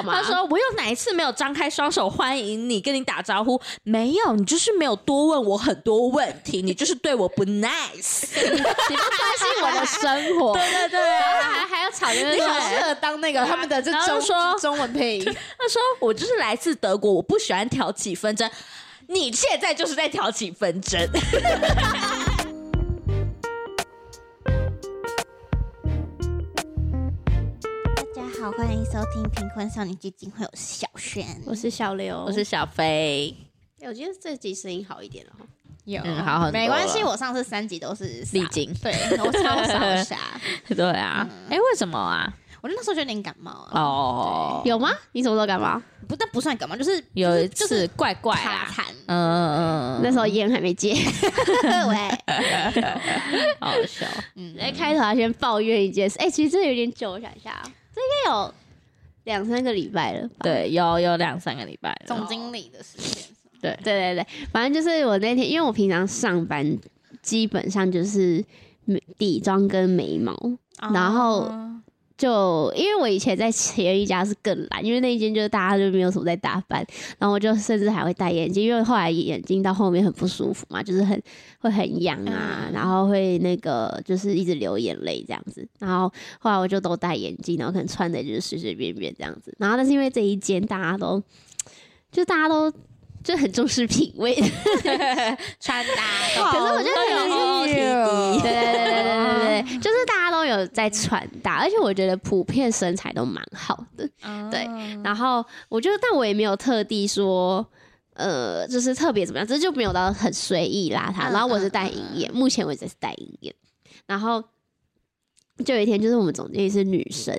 吗？他说：“我有哪一次没有张开双手欢迎你，跟你打招呼？没有，你就是没有多问我很多问题，你就是对我不 nice。你不关心我的生活，对对对，然后还还要吵着适合当那个他们的这中说中文配音，他说我就是来自德国，我不喜欢挑起纷争。你现在就是在挑起纷争。好，欢迎收听贫困少女基金会，我是小轩。我是小刘，我是小飞，哎我觉得这集声音好一点了。有嗯好很多没关系，我上次三集都是历经对我超少傻，对啊，哎、为什么啊？我那时候就有点感冒啊。哦，有吗？你什么时候感冒？不，但不算感冒，就是有一就次怪怪卡啊，痰。嗯嗯嗯，那时候烟还没戒。喂，好好笑。嗯，来开头要先抱怨一件事，哎、其实这有点久，我想一下啊，这应该有两三个礼拜了吧？对，有有两三个礼拜了。总经理的时间。对对对对，反正就是我那天，因为我平常上班基本上就是美底妆跟眉毛，然后哦就因为我以前在前一家是更懒，因为那一间就是大家就没有什么在打扮，然后我就甚至还会戴眼镜，因为后来眼睛到后面很不舒服嘛，就是很会很痒啊，嗯然后会那个就是一直流眼泪这样子，然后后来我就都戴眼镜，然后可能穿的就是随随便便这样子，然后但是因为这一间大家都就大家都。就很重视品味，穿搭，可是我觉得都有 OOTD 对对对对对对，就是大家都有在穿搭，而且我觉得普遍身材都蛮好的。对然后我觉得，但我也没有特地说，呃，就是特别怎么样，这就没有到很随意邋遢。嗯然后我是戴银眼，目前为止是戴银眼。然后就有一天，就是我们总经理是女生，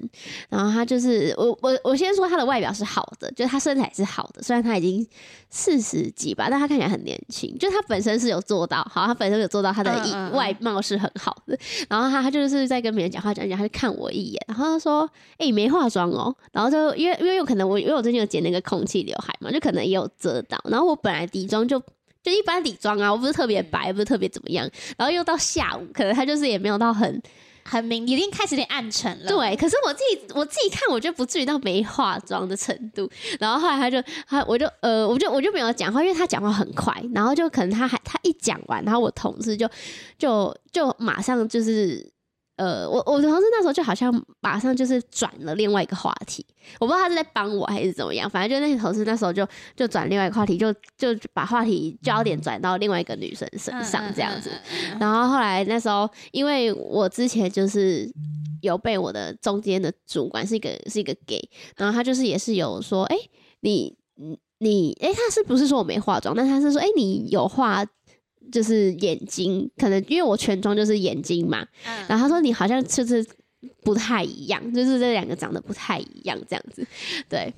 然后她就是我我我先说她的外表是好的，就是她身材是好的，虽然她已经四十几吧，但她看起来很年轻，就是她本身是有做到好，她本身有做到她的外貌是很好的。然后她她就是在跟别人讲话讲一讲，她就看我一眼，然后她说：“哎、你没化妆哦。”然后就因为因为有可能我因为我最近有剪那个空气刘海嘛，就可能也有遮到。然后我本来底妆就。就一般底妆啊，我不是特别白，不是特别怎么样，然后又到下午，可能她就是也没有到很很明，已经开始有点暗沉了。对，可是我自己我自己看，我就不至于到没化妆的程度。然后后来他就他我就呃我就我就没有讲话，因为他讲话很快，然后就可能他还他一讲完，然后我同事就就就马上就是。呃，我我同事那时候就好像马上就是转了另外一个话题，我不知道他是在帮我还是怎么样，反正就那个同事那时候就就转另外一个话题，就就把话题焦点转到另外一个女生身嗯上这样子。。然后后来那时候，因为我之前就是有被我的中间的主管是一个是一个 gay，然后他就是也是有说，哎、你你你，哎、他是不是说我没化妆？但他是说，哎、你有画。就是眼睛，可能因为我全妆就是眼睛嘛，嗯然后他说你好像就是不太一样，就是这两个长得不太一样这样子，对，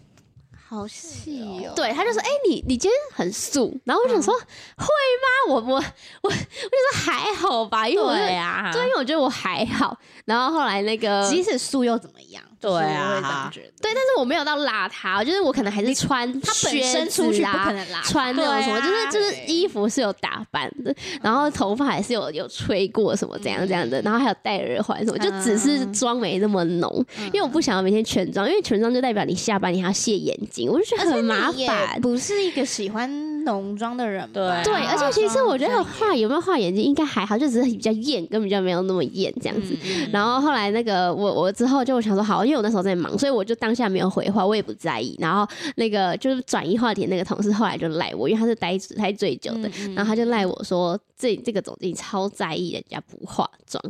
好细哦。对，他就说：“哎、你你今天很素。”然后我想说：“会吗？我我我我就说还好吧，因为我就对啊，对，因为我觉得我还好。然后后来那个，即使素又怎么样？对啊就是我会这样觉得。对，但是我没有到邋遢，就是我可能还是穿他本身出去不啊可能邋遢穿那种什么，就是就是衣服是有打扮的，然后头发还是有有吹过什么怎样怎样的，然后还有戴耳环什么，就只是妆没那么浓，因为我不想要每天全妆，因为全妆就代表你下班你还要卸眼睛，我就觉得很麻烦。不是一个喜欢浓妆的人吧。对而且其实我觉得化画有没有画眼睛应该还好，就只是比较艳，根本就没有那么艳这样子。然后后来那个我我之后就想说好，因为我那时候在忙，所以我就当下没有回话，我也不在意。然后那个就是转移话题那个同事后来就赖我，因为他是待待最久的，然后他就赖我说这这个总经理超在意人家不化妆。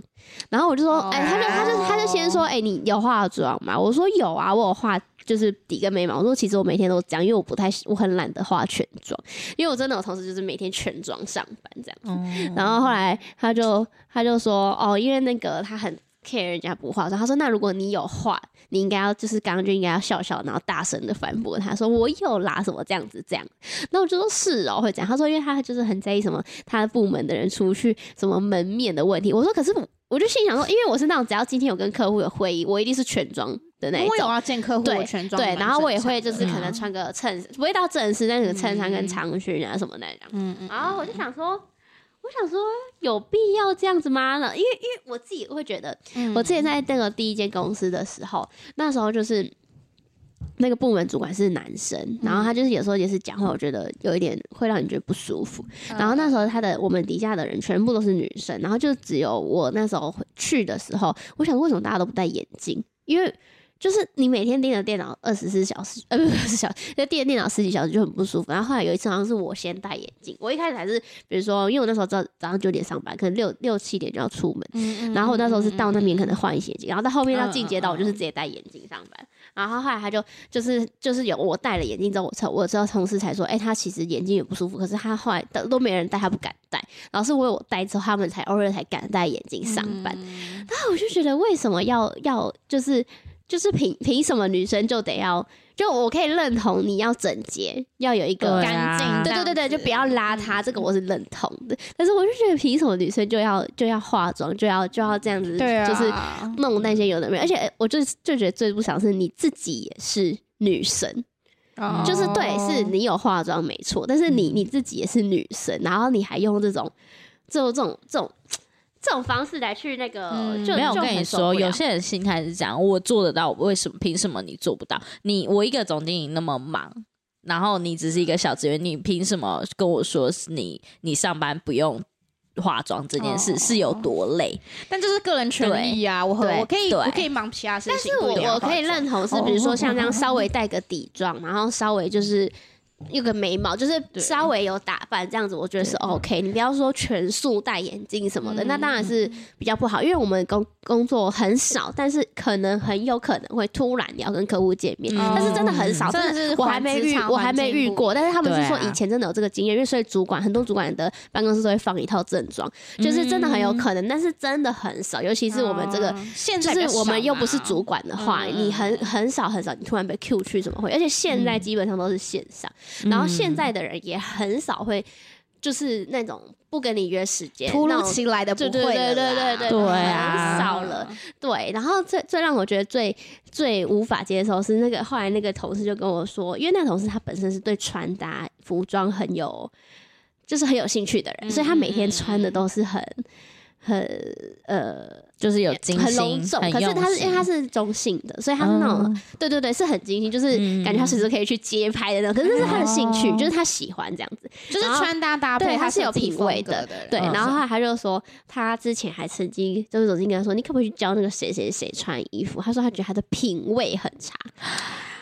然后我就说，哎、他就他就他就先说，哎、你有化妆吗？我说有啊，我有化。就是底跟眉毛，我说其实我每天都这样，因为我不太我很懒得化全妆，因为我真的我同事就是每天全妆上班这样子。嗯然后后来他就他就说哦，因为那个他很 care 人家不化妆，他说那如果你有化，你应该要就是刚刚就应该要笑笑，然后大声的反驳他说我有啦什么这样子这样。那我就说是哦会这样，他说因为他就是很在意什么他的部门的人出去什么门面的问题。我说可是我我就心想说，因为我是那种只要今天有跟客户有会议，我一定是全妆的那一种。我有要见客户，对全装对，然后我也会就是可能穿个衬，不会到正式，但是衬衫跟长裙啊什么那样。嗯嗯，然后我就想说，我想说有必要这样子吗？呢？因为因为我自己会觉得，嗯我之前在那个第一间公司的时候，那时候就是。那个部门主管是男生，然后他就是有时候也是讲话，我觉得有一点会让你觉得不舒服。然后那时候他的我们底下的人全部都是女生，然后就只有我那时候去的时候，我想为什么大家都不戴眼镜？因为就是你每天盯着电脑二十四小时，呃，不是二十小时，就盯着电脑十几小时就很不舒服。然后后来有一次好像是我先戴眼镜，我一开始还是比如说，因为我那时候早早上九点上班，可能六六七点就要出门，然后我那时候是到那边可能换一些眼镜，然后到后面要进阶到我就是直接戴眼镜上班。然后后来他就就是就是有我戴了眼镜之后，我才我知道同事才说，哎、他其实眼睛也不舒服，可是他后来都都没人戴，他不敢戴。然后是我有戴之后，他们才偶尔才敢戴眼镜上班。然后我就觉得为什么要要就是就是凭凭什么女生就得要就我可以认同你要整洁，要有一个干净，对对对对，就不要邋嗯遢，这个我是认同的。但是我就觉得凭什么女生就要就要化妆，就要就要这样子，对啊，就是弄那些有的没有，而且我就就觉得最不爽是你自己也是女生，哦就是对，是你有化妆没错，但是你你自己也是女生，然后你还用这种这种这种这种这种方式来去那个，嗯就没有，跟你说，有些人心态是这样，我做得到，为什么凭什么你做不到？你我一个总经理那么忙，然后你只是一个小职员，你凭什么跟我说是你你上班不用化妆这件事哦是有多累？但这是个人权益啊，我我可以我可以忙其他事情，但是我我可以认同是，比如说像这样稍微带个底妆，然后稍微就是。有个眉毛，就是稍微有打扮这样子，我觉得是 OK。你不要说全素戴眼镜什么的，那当然是比较不好。因为我们工工作很少，但是可能很有可能会突然要跟客户见面，嗯但是真的很少，真的是我还没遇，我还没遇过。但是他们是说以前真的有这个经验，因为所以主管很多主管的办公室都会放一套正装，就是真的很有可能，但是真的很少，尤其是我们这个嗯现在是我们又不是主管的话，嗯你很很少很少，你突然被 Q 去怎么会？而且现在基本上都是线上，然后现在的人也很少会就是那种不跟你约时间，突如其来的不对对对对啦对对啊很少了。对，然后最最让我觉得最最无法接受是那个后来那个同事就跟我说，因为那个同事他本身是对穿搭服装很有就是很有兴趣的人，所以他每天穿的都是很很呃就是有精很，隆重，可是他是因为他是中性的，所以他是那种、嗯对对对，是很精心，就是嗯感觉他随时可以去街拍的那种。可是那是他的兴趣，哦就是他喜欢这样子。就是穿搭搭配，对，他是有品味的，的，对。嗯然后后来他就说，他之前还曾经就是走进跟他说，你可不可以去教那个谁谁谁穿衣服？他说他觉得他的品味很差，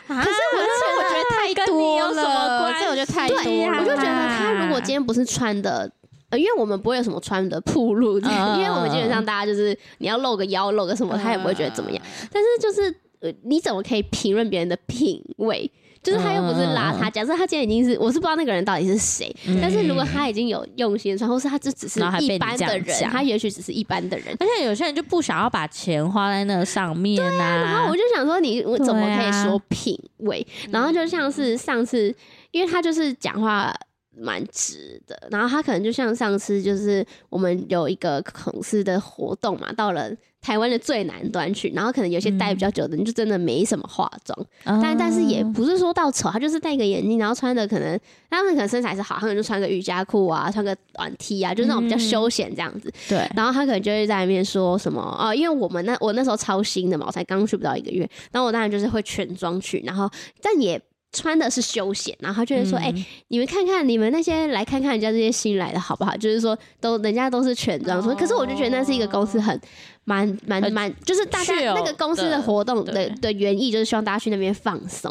可是我我觉得太多了，关这我觉得太多了，我就觉得他如果今天不是穿的。呃，因为我们不会有什么穿的铺路，嗯 因为我们基本上大家就是你要露个腰、露个什么，他也不会觉得怎么样。嗯但是就是呃，你怎么可以评论别人的品味？就是他又不是邋遢，假设他今天已经是，我是不知道那个人到底是谁，但是如果他已经有用心穿，或是他就只是一般的人，他也许只是一般的人。而且有些人就不想要把钱花在那个上面呐、然后我就想说你，我怎么可以对啊说品味？然后就像是上次，因为他就是讲话蛮直的，然后他可能就像上次就是我们有一个孔司的活动嘛，到了台湾的最南端去，然后可能有些待比较久的人就真的没什么化妆，嗯但但是也不是说到丑，他就是戴个眼镜，然后穿的可能他们可能身材是好，他可能就穿个瑜伽裤啊，穿个短 T 啊，就是那种比较休闲这样子。对，然后他可能就会在那边说什么哦，因为我们那我那时候超新的嘛，我才刚去不到一个月，然后我当然就是会全妆去，然后但也穿的是休闲，然后他就会说，哎、嗯你们看看你们那些来看看人家这些新来的好不好？就是说都人家都是全装，说、可是我就觉得那是一个公司很。蛮蛮蛮，就是大家那个公司的的活动的的原意，就是希望大家去那边放松。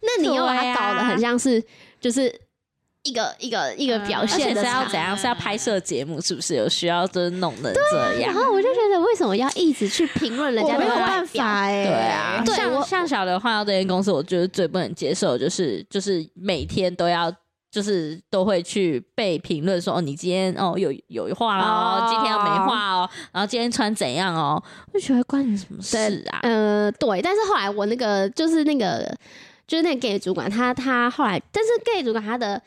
那你又把它搞得很像是，就是一个一个一个表而且是现的场要怎样？是要拍摄节目，是不是有需要就是弄的这样？然后我就觉得，为什么要一直去评论人家的外没有办表？法哎，对啊，像像小刘换到这间公司，我觉得最不能接受就是就是每天都要。就是都会去被评论说哦，你今天哦有有画哦，哦今天又没画哦，然后今天穿怎样哦，我就觉得关你什么事啊？呃，对。但是后来我那个就是那个就是那个 gay 主管，他他后来，但是 gay 主管他的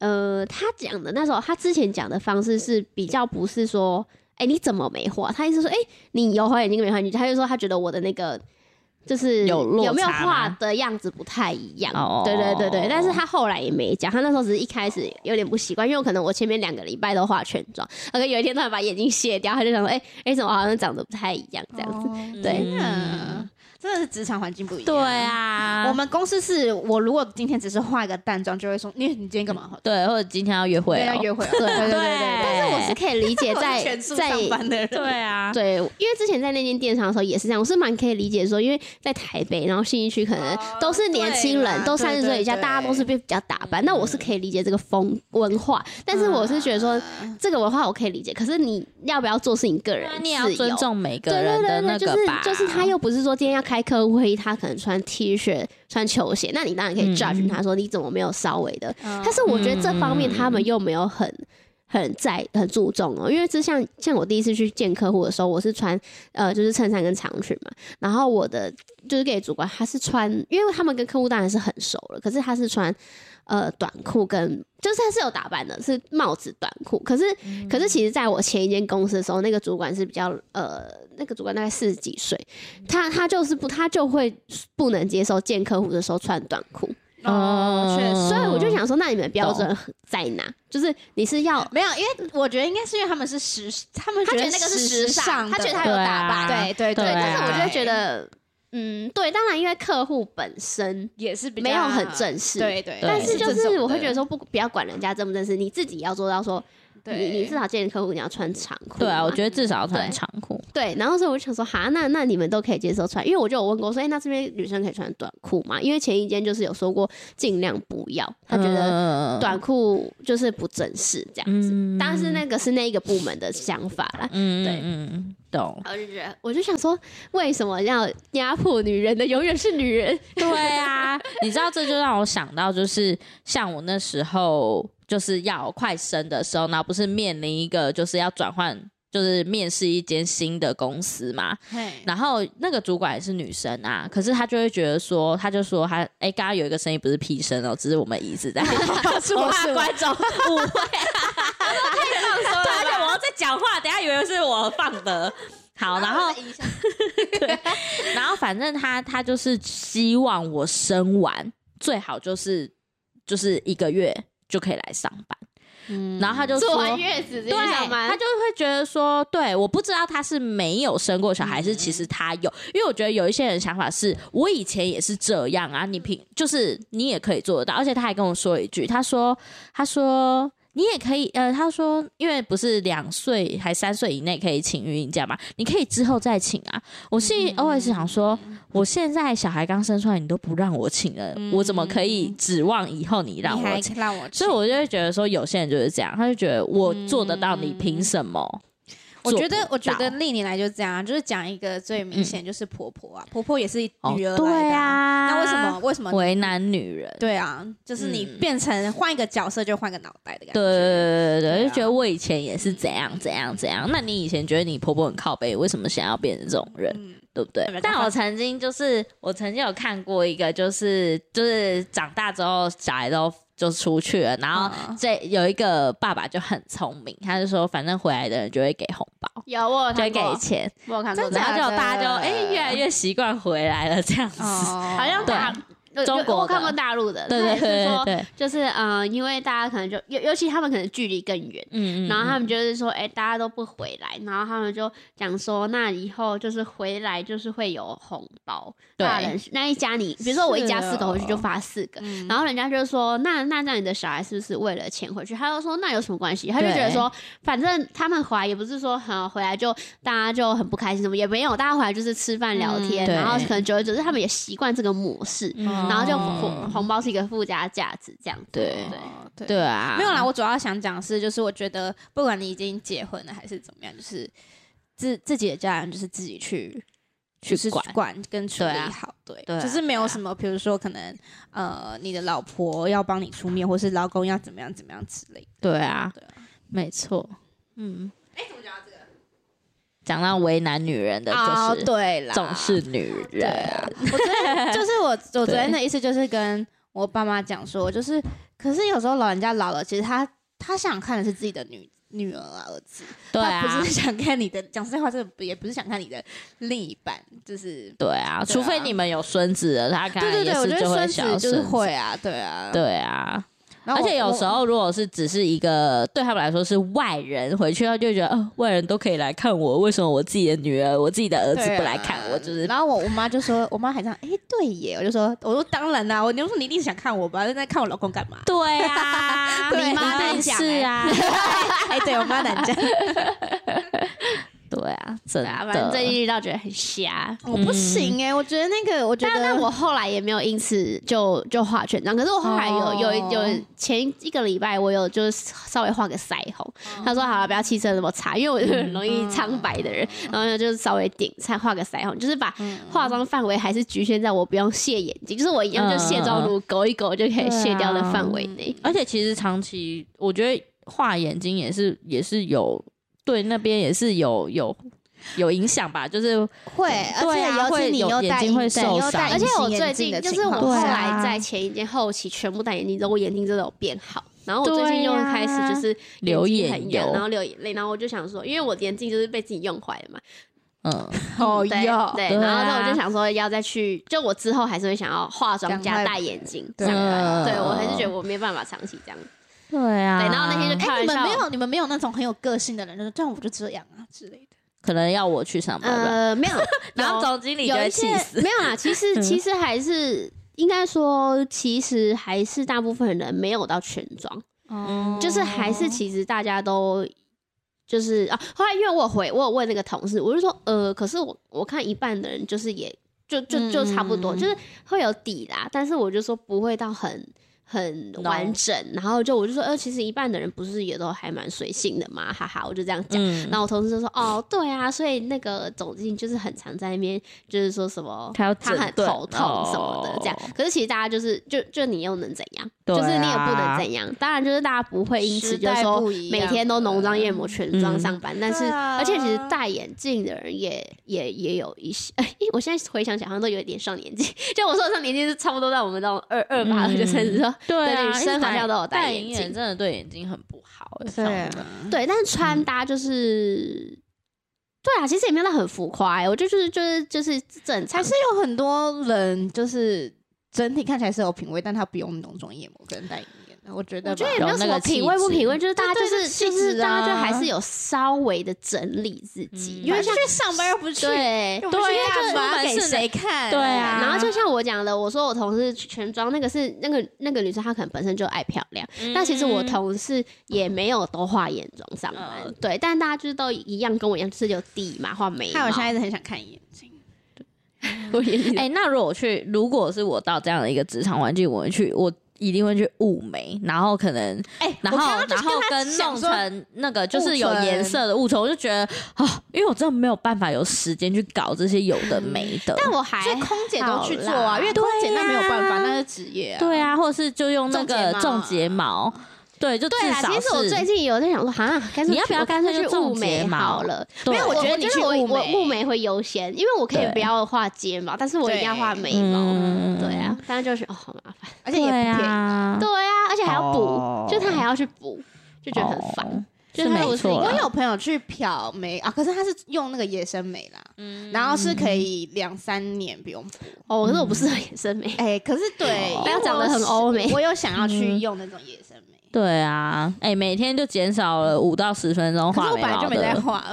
呃，他讲的那时候，他之前讲的方式是比较不是说，哎、你怎么没画？他意思说，哎、你有画眼睛跟没画眼睛，他就说他觉得我的那个。就是有有没有画的样子不太一样，哦对对对对，但是他后来也没讲，他那时候只是一开始有点不习惯，因为我可能我前面两个礼拜都画全妆，而有一天突然把眼睛卸掉，他就想说，哎、哎、怎么好像长得不太一样这样子，对嗯，真的是职场环境不一样。对，啊，我们公司是我如果今天只是化一个淡妆，就会说你你今天干嘛？对，或者今天要约会要约会哦。对对对对对。但是我是可以理解在 在上班的人，对啊，对，因为之前在那间电商的时候也是这样，我是蛮可以理解说，因为在台北，然后信义区可能都是年轻人，都三十岁以下，大家都是被比较打扮，那我是可以理解这个风文化，但是我是觉得说这个文化我可以理解，可是你要不要做是你个人那你也要尊重每个人的对对对，就是那个吧，就是他又不是说今天要开客户会议，他可能穿 T 恤、穿球鞋，那你当然可以嗯。judge 他说你怎么没有稍微的，嗯。但是我觉得这方面他们又没有很。很在很注重哦，因为就像像我第一次去见客户的时候，我是穿呃就是衬衫跟长裙嘛，然后我的就是给主管他是穿，因为他们跟客户当然是很熟了，可是他是穿呃短裤跟就是他是有打扮的，是帽子短裤，可是、可是其实在我前一间公司的时候，那个主管是比较呃那个主管大概四十几岁，他他就是不他就会不能接受见客户的时候穿短裤，哦，确实。所以我就想说，那你们的标准在哪？就是你是要没有，因为我觉得应该是因为他们是时，他们他觉得那个是时时尚，他觉得他有打扮，啊对对对，但是我就会觉得，嗯，对，当然因为客户本身。也是比较没有很正式。对对，但是就是我会觉得说不不要管人家正不正式，你自己要做到说，你你至少见客户你要穿长裤嘛。对啊，我觉得至少要穿对长裤。对，然后所以我就想说，哈，那那你们都可以接受穿，因为我就有问过说，哎、那这边女生可以穿短裤吗？因为前一间就是有说过尽量不要，他觉得得短裤就是不正式这样子。嗯当然是那个是那一个部门的想法啦。嗯对嗯嗯，懂。我就觉得，我就想说，为什么要压迫女人的永远是女人？对啊，你知道这就让我想到，就是像我那时候就是要快生的时候，然后不是面临一个就是要转换，就是面试一间新的公司嘛。然后那个主管也是女生啊，可是她就会觉得说，她就说她哎，刚刚有一个声音不是屁声哦，只是我们椅子在，我怕观众误会啊，对，而且我要在讲话，等下以为是我放的。好，然后然后 反正他他就是希望我生完最好就是就是一个月就可以来上班，嗯。然后他就做说。完月子对，上班他就会觉得说，对，我不知道他是没有生过小孩，还是嗯其实他有，因为我觉得有一些人想法是，我以前也是这样啊，你平就是你也可以做得到，而且他还跟我说一句，他说，他说你也可以，呃，他说，因为不是两岁还三岁以内可以请育婴假嘛，你可以之后再请啊。我心里 always 想说，我现在小孩刚生出来，你都不让我请了，我怎么可以指望以后你让我请？让我请，所以我就会觉得说，有些人就是这样，他就觉得我做得到，你凭什么？我觉得我觉得到历年来就是这样啊，就是讲一个最明显，就是婆婆啊，婆婆也是哦女儿来的对啊，那为什么为什么为难女人？对啊，就是你嗯变成换一个角色就换个脑袋的感觉。对对对对对，对啊就觉得我以前也是怎样怎样怎样。那你以前觉得你婆婆很靠背，为什么想要变成这种人？嗯，对不对？对？但我曾经就是，我曾经有看过一个，就是就是长大之后小孩都就出去了，然后嗯。这有一个爸爸就很聪明，他就说反正回来的人就会给红包，有我有就会给，钱，我有看过。真这个，然后就大家就哎、越来越习惯回来了这样子。哦。好像大有中国我看过大陆的，对对他是说就是嗯、呃因为大家可能就尤尤其他们可能距离更远。嗯嗯，然后他们就是说，哎、大家都不回来，然后他们就讲说，那以后就是回来就是会有红包，对。大人那一家你，比如说我一家四个回去就发四个，嗯然后人家就说，那那那你的小孩是不是为了钱回去？他就说那有什么关系？他就觉得说，反正他们回来也不是说很回来就大家就很不开心什么，也没有，大家回来就是吃饭聊天，嗯。然后可能久而久之他们也习惯这个模式，嗯然后就红红包是一个附加价值这样子。对对。对对啊，没有啦，我主要想讲是，就是我觉得不管你已经结婚了还是怎么样，就是自自己的家人就是自己去。去管管跟处对啊理好，对，对啊就是没有什么，比如说可能呃，你的老婆要帮你出面，或是老公要怎么样怎么样之类的。对啊，对啊没错，嗯。哎，怎么讲到这个？讲到为难女人的，哦就是对啦，总是女人。啊，我昨天 就是我我昨天的意思就是跟我爸妈讲说，就是可是有时候老人家老了，其实他他想看的是自己的女女儿啊儿子，对不是想看你的。讲实在话，这个也不是想看你的另一半，就是。对啊，除非你们有孙子了，他可能对对对，我觉得孙子就是会啊，对啊，对啊，而且有时候如果是只是一个对他们来说是外人回去，他就觉得，哦，外人都可以来看我，为什么我自己的女儿、我自己的儿子不来看我？就是然后我我妈就说，我妈还这样，哎、对耶，我就说，我说当然啦，我你就说你一定是想看我吧，在看我老公干嘛？对啊，对你妈难难讲是啊，哎、对我妈难讲，对啊，真的啊，反正最近遇到觉得很瞎。我不行哎、我觉得那个，我觉得但但我后来也没有因此就就画全妆，可是我后来有、哦。有有前一个礼拜我有就是稍微画个腮红，他说好了不要气色那么差，因为我是很容易苍白的人，然后呢就是稍微顶才画个腮红，就是把化妆范围还是局限在我不用卸眼睛，就是我一样就卸妆乳勾一勾就可以卸掉的范围内。而且其实长期，我觉得画眼睛也是也是有对那边也是有有有影响吧，就是会，而且尤其会有你又戴眼睛会受伤你又戴而且我最近就是我后来在前一件后期全部戴眼镜之后，我眼睛真的有变好。然后我最近又开始就是流眼油然后流眼泪，然后我就想说，因为我眼镜就是被自己用坏了嘛，嗯，哦对，对，然后我就想说要再去，就我之后还是会想要化妆加戴眼镜，对这样嗯对我还是觉得我没办法长期这样。对啊，对然后那天就开哎、你们笑没有你们没有那种很有个性的人，就是这样我就这样啊之类的。可能要我去上班吧，呃，没有，然后有总经理就会有一些气死。没有啦，其实其实还是应该说，其实还是大部分人没有到全妆，哦就是还是其实大家都。就是啊，后来因为我有回我有问那个同事，我就说呃，可是我我看一半的人就是也就就就差不多，嗯就是会有底啦，但是我就说不会到很很完整，然后就我就说呃，其实一半的人不是也都还蛮随性的嘛，哈哈，我就这样讲。嗯然后我同事就说：“哦，对啊，所以那个总经理就是很常在那边，就是说什么他很头痛什么的这样。哦可是其实大家就是就就你又能怎样？就是你也不能怎样。当然就是大家不会因此就说每天都浓妆艳抹全妆嗯上班，但是、啊而且其实戴眼镜的人也也也有一些，哎，我现在回想起来好像都有一点上年纪。就我说的上年纪是差不多在我们这种二二八二就三十说。对啊，女生好像都有戴戴眼镜真的对眼睛很不好。欸对啊对，但是穿搭就是，对啊，其实也没有到很浮夸、欸，我就就是就是就是正常还是有很多人就是整体看起来是有品味，但他不用浓妆艳抹跟戴眼镜，我觉得吧。我觉得也没有什么品味不品味，就是大家就是就是大家就啊还是有稍微的整理自己，因为像去上班又不是去，对又不是对啊去干嘛给出门是谁看？对啊然后就像我讲的，我说我同事全妆那个是那个那个女生，她可能本身就爱漂亮，但其实我同事也没有都画眼妆上班，嗯。对，但大家就是都一样，跟我一样，就是有底嘛，画眉毛。看我现在一直很想看眼睛，我眼睛哎、那如果我去，如果是我到这样的一个职场环境，我会去，我一定会去雾眉，然后可能，哎，然后然后跟弄成那个就是有颜色的雾唇，我就觉得啊，因为我真的没有办法有时间去搞这些有的没的。但我还所以空姐都去做啊，因为空姐那没有办法，啊。那是职业啊。对啊，或者是就用那个种睫毛，对，就至对啦，其实我最近有在想说，哈，干脆你要不要干脆去雾眉好了？对没有我觉得你去我我我雾眉雾眉会优先，因为我可以不要画睫毛，但是我一定要画眉毛。嗯对啊，但是就是哦，好麻烦。而且也不对便宜。啊，对啊，而且还要补，哦就他还要去补，就觉得很烦。哦就是他没错啦我有朋友去漂眉啊，可是他是用那个野生眉啦，嗯。然后是可以两三年不用补。哦，可是我不适合野生眉。哎，可是对，哦。因为不要长得很欧美。我有想要去用那种野生眉，对啊，哎、每天就减少了五到十分钟画眉毛本来就没在。画，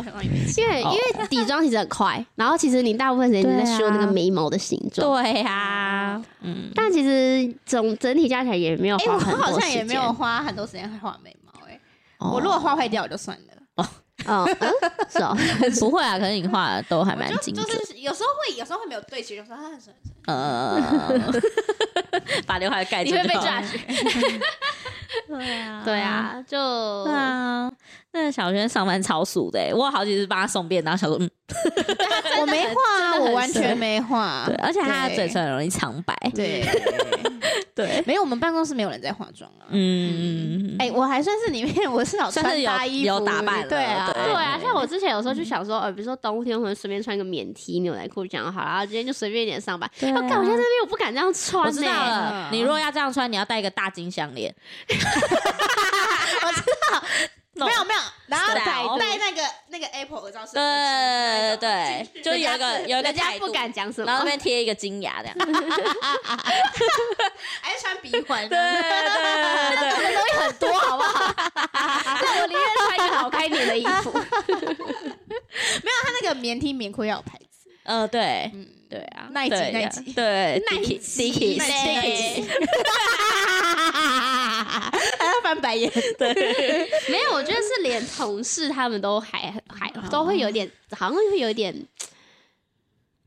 因为因为底妆其实很快，然后其实你大部分时间你在修那个眉毛的形状，对呀、嗯，但其实总整体加起来也没有哎，我花很多时间。好像也没有花很多时间画眉毛，哎，哦我如果画坏掉我就算了。哦，嗯，是哦，不会啊，可能你画的都还蛮就精准就。是有时候会，有时候会没有对齐，就说啊，是是呃，把刘海盖住你会被抓去。对啊，对，啊，就对啊。那小轩上班超熟的、欸，我有好几次帮他送便当，想说嗯，我没画啊，我完全没画对，，而且他的嘴唇很容易苍白，对，对，没有，我们办公室没有人在化妆啊。嗯，哎、我还算是里面，我是有算是搭衣服，有打扮了对啊，对。对啊，像我之前有时候就想说，呃，比如说冬天我们随便穿个棉 T 牛仔裤这样好了，然后今天就随便一点上班。啊我干，我在这边我不敢这样穿呢、我知道了嗯，你如果要这样穿，你要戴一个大金项链。我知道。没有没有，然后戴戴那个那个 Apple 耳罩是对对，就有一个有一个人家不敢讲什么，然后那边贴一个金牙这样。还是穿鼻环，对对对。对，东西很多，好不好？那，我宁愿穿一个好看一点的衣服。没有他那个棉 T 棉裤要有牌子，嗯对。嗯，对啊，耐吉对耐吉对 耐吉耐吉还要翻白眼，没有，我觉得是连同事他们都还还都会有点，好像会有点，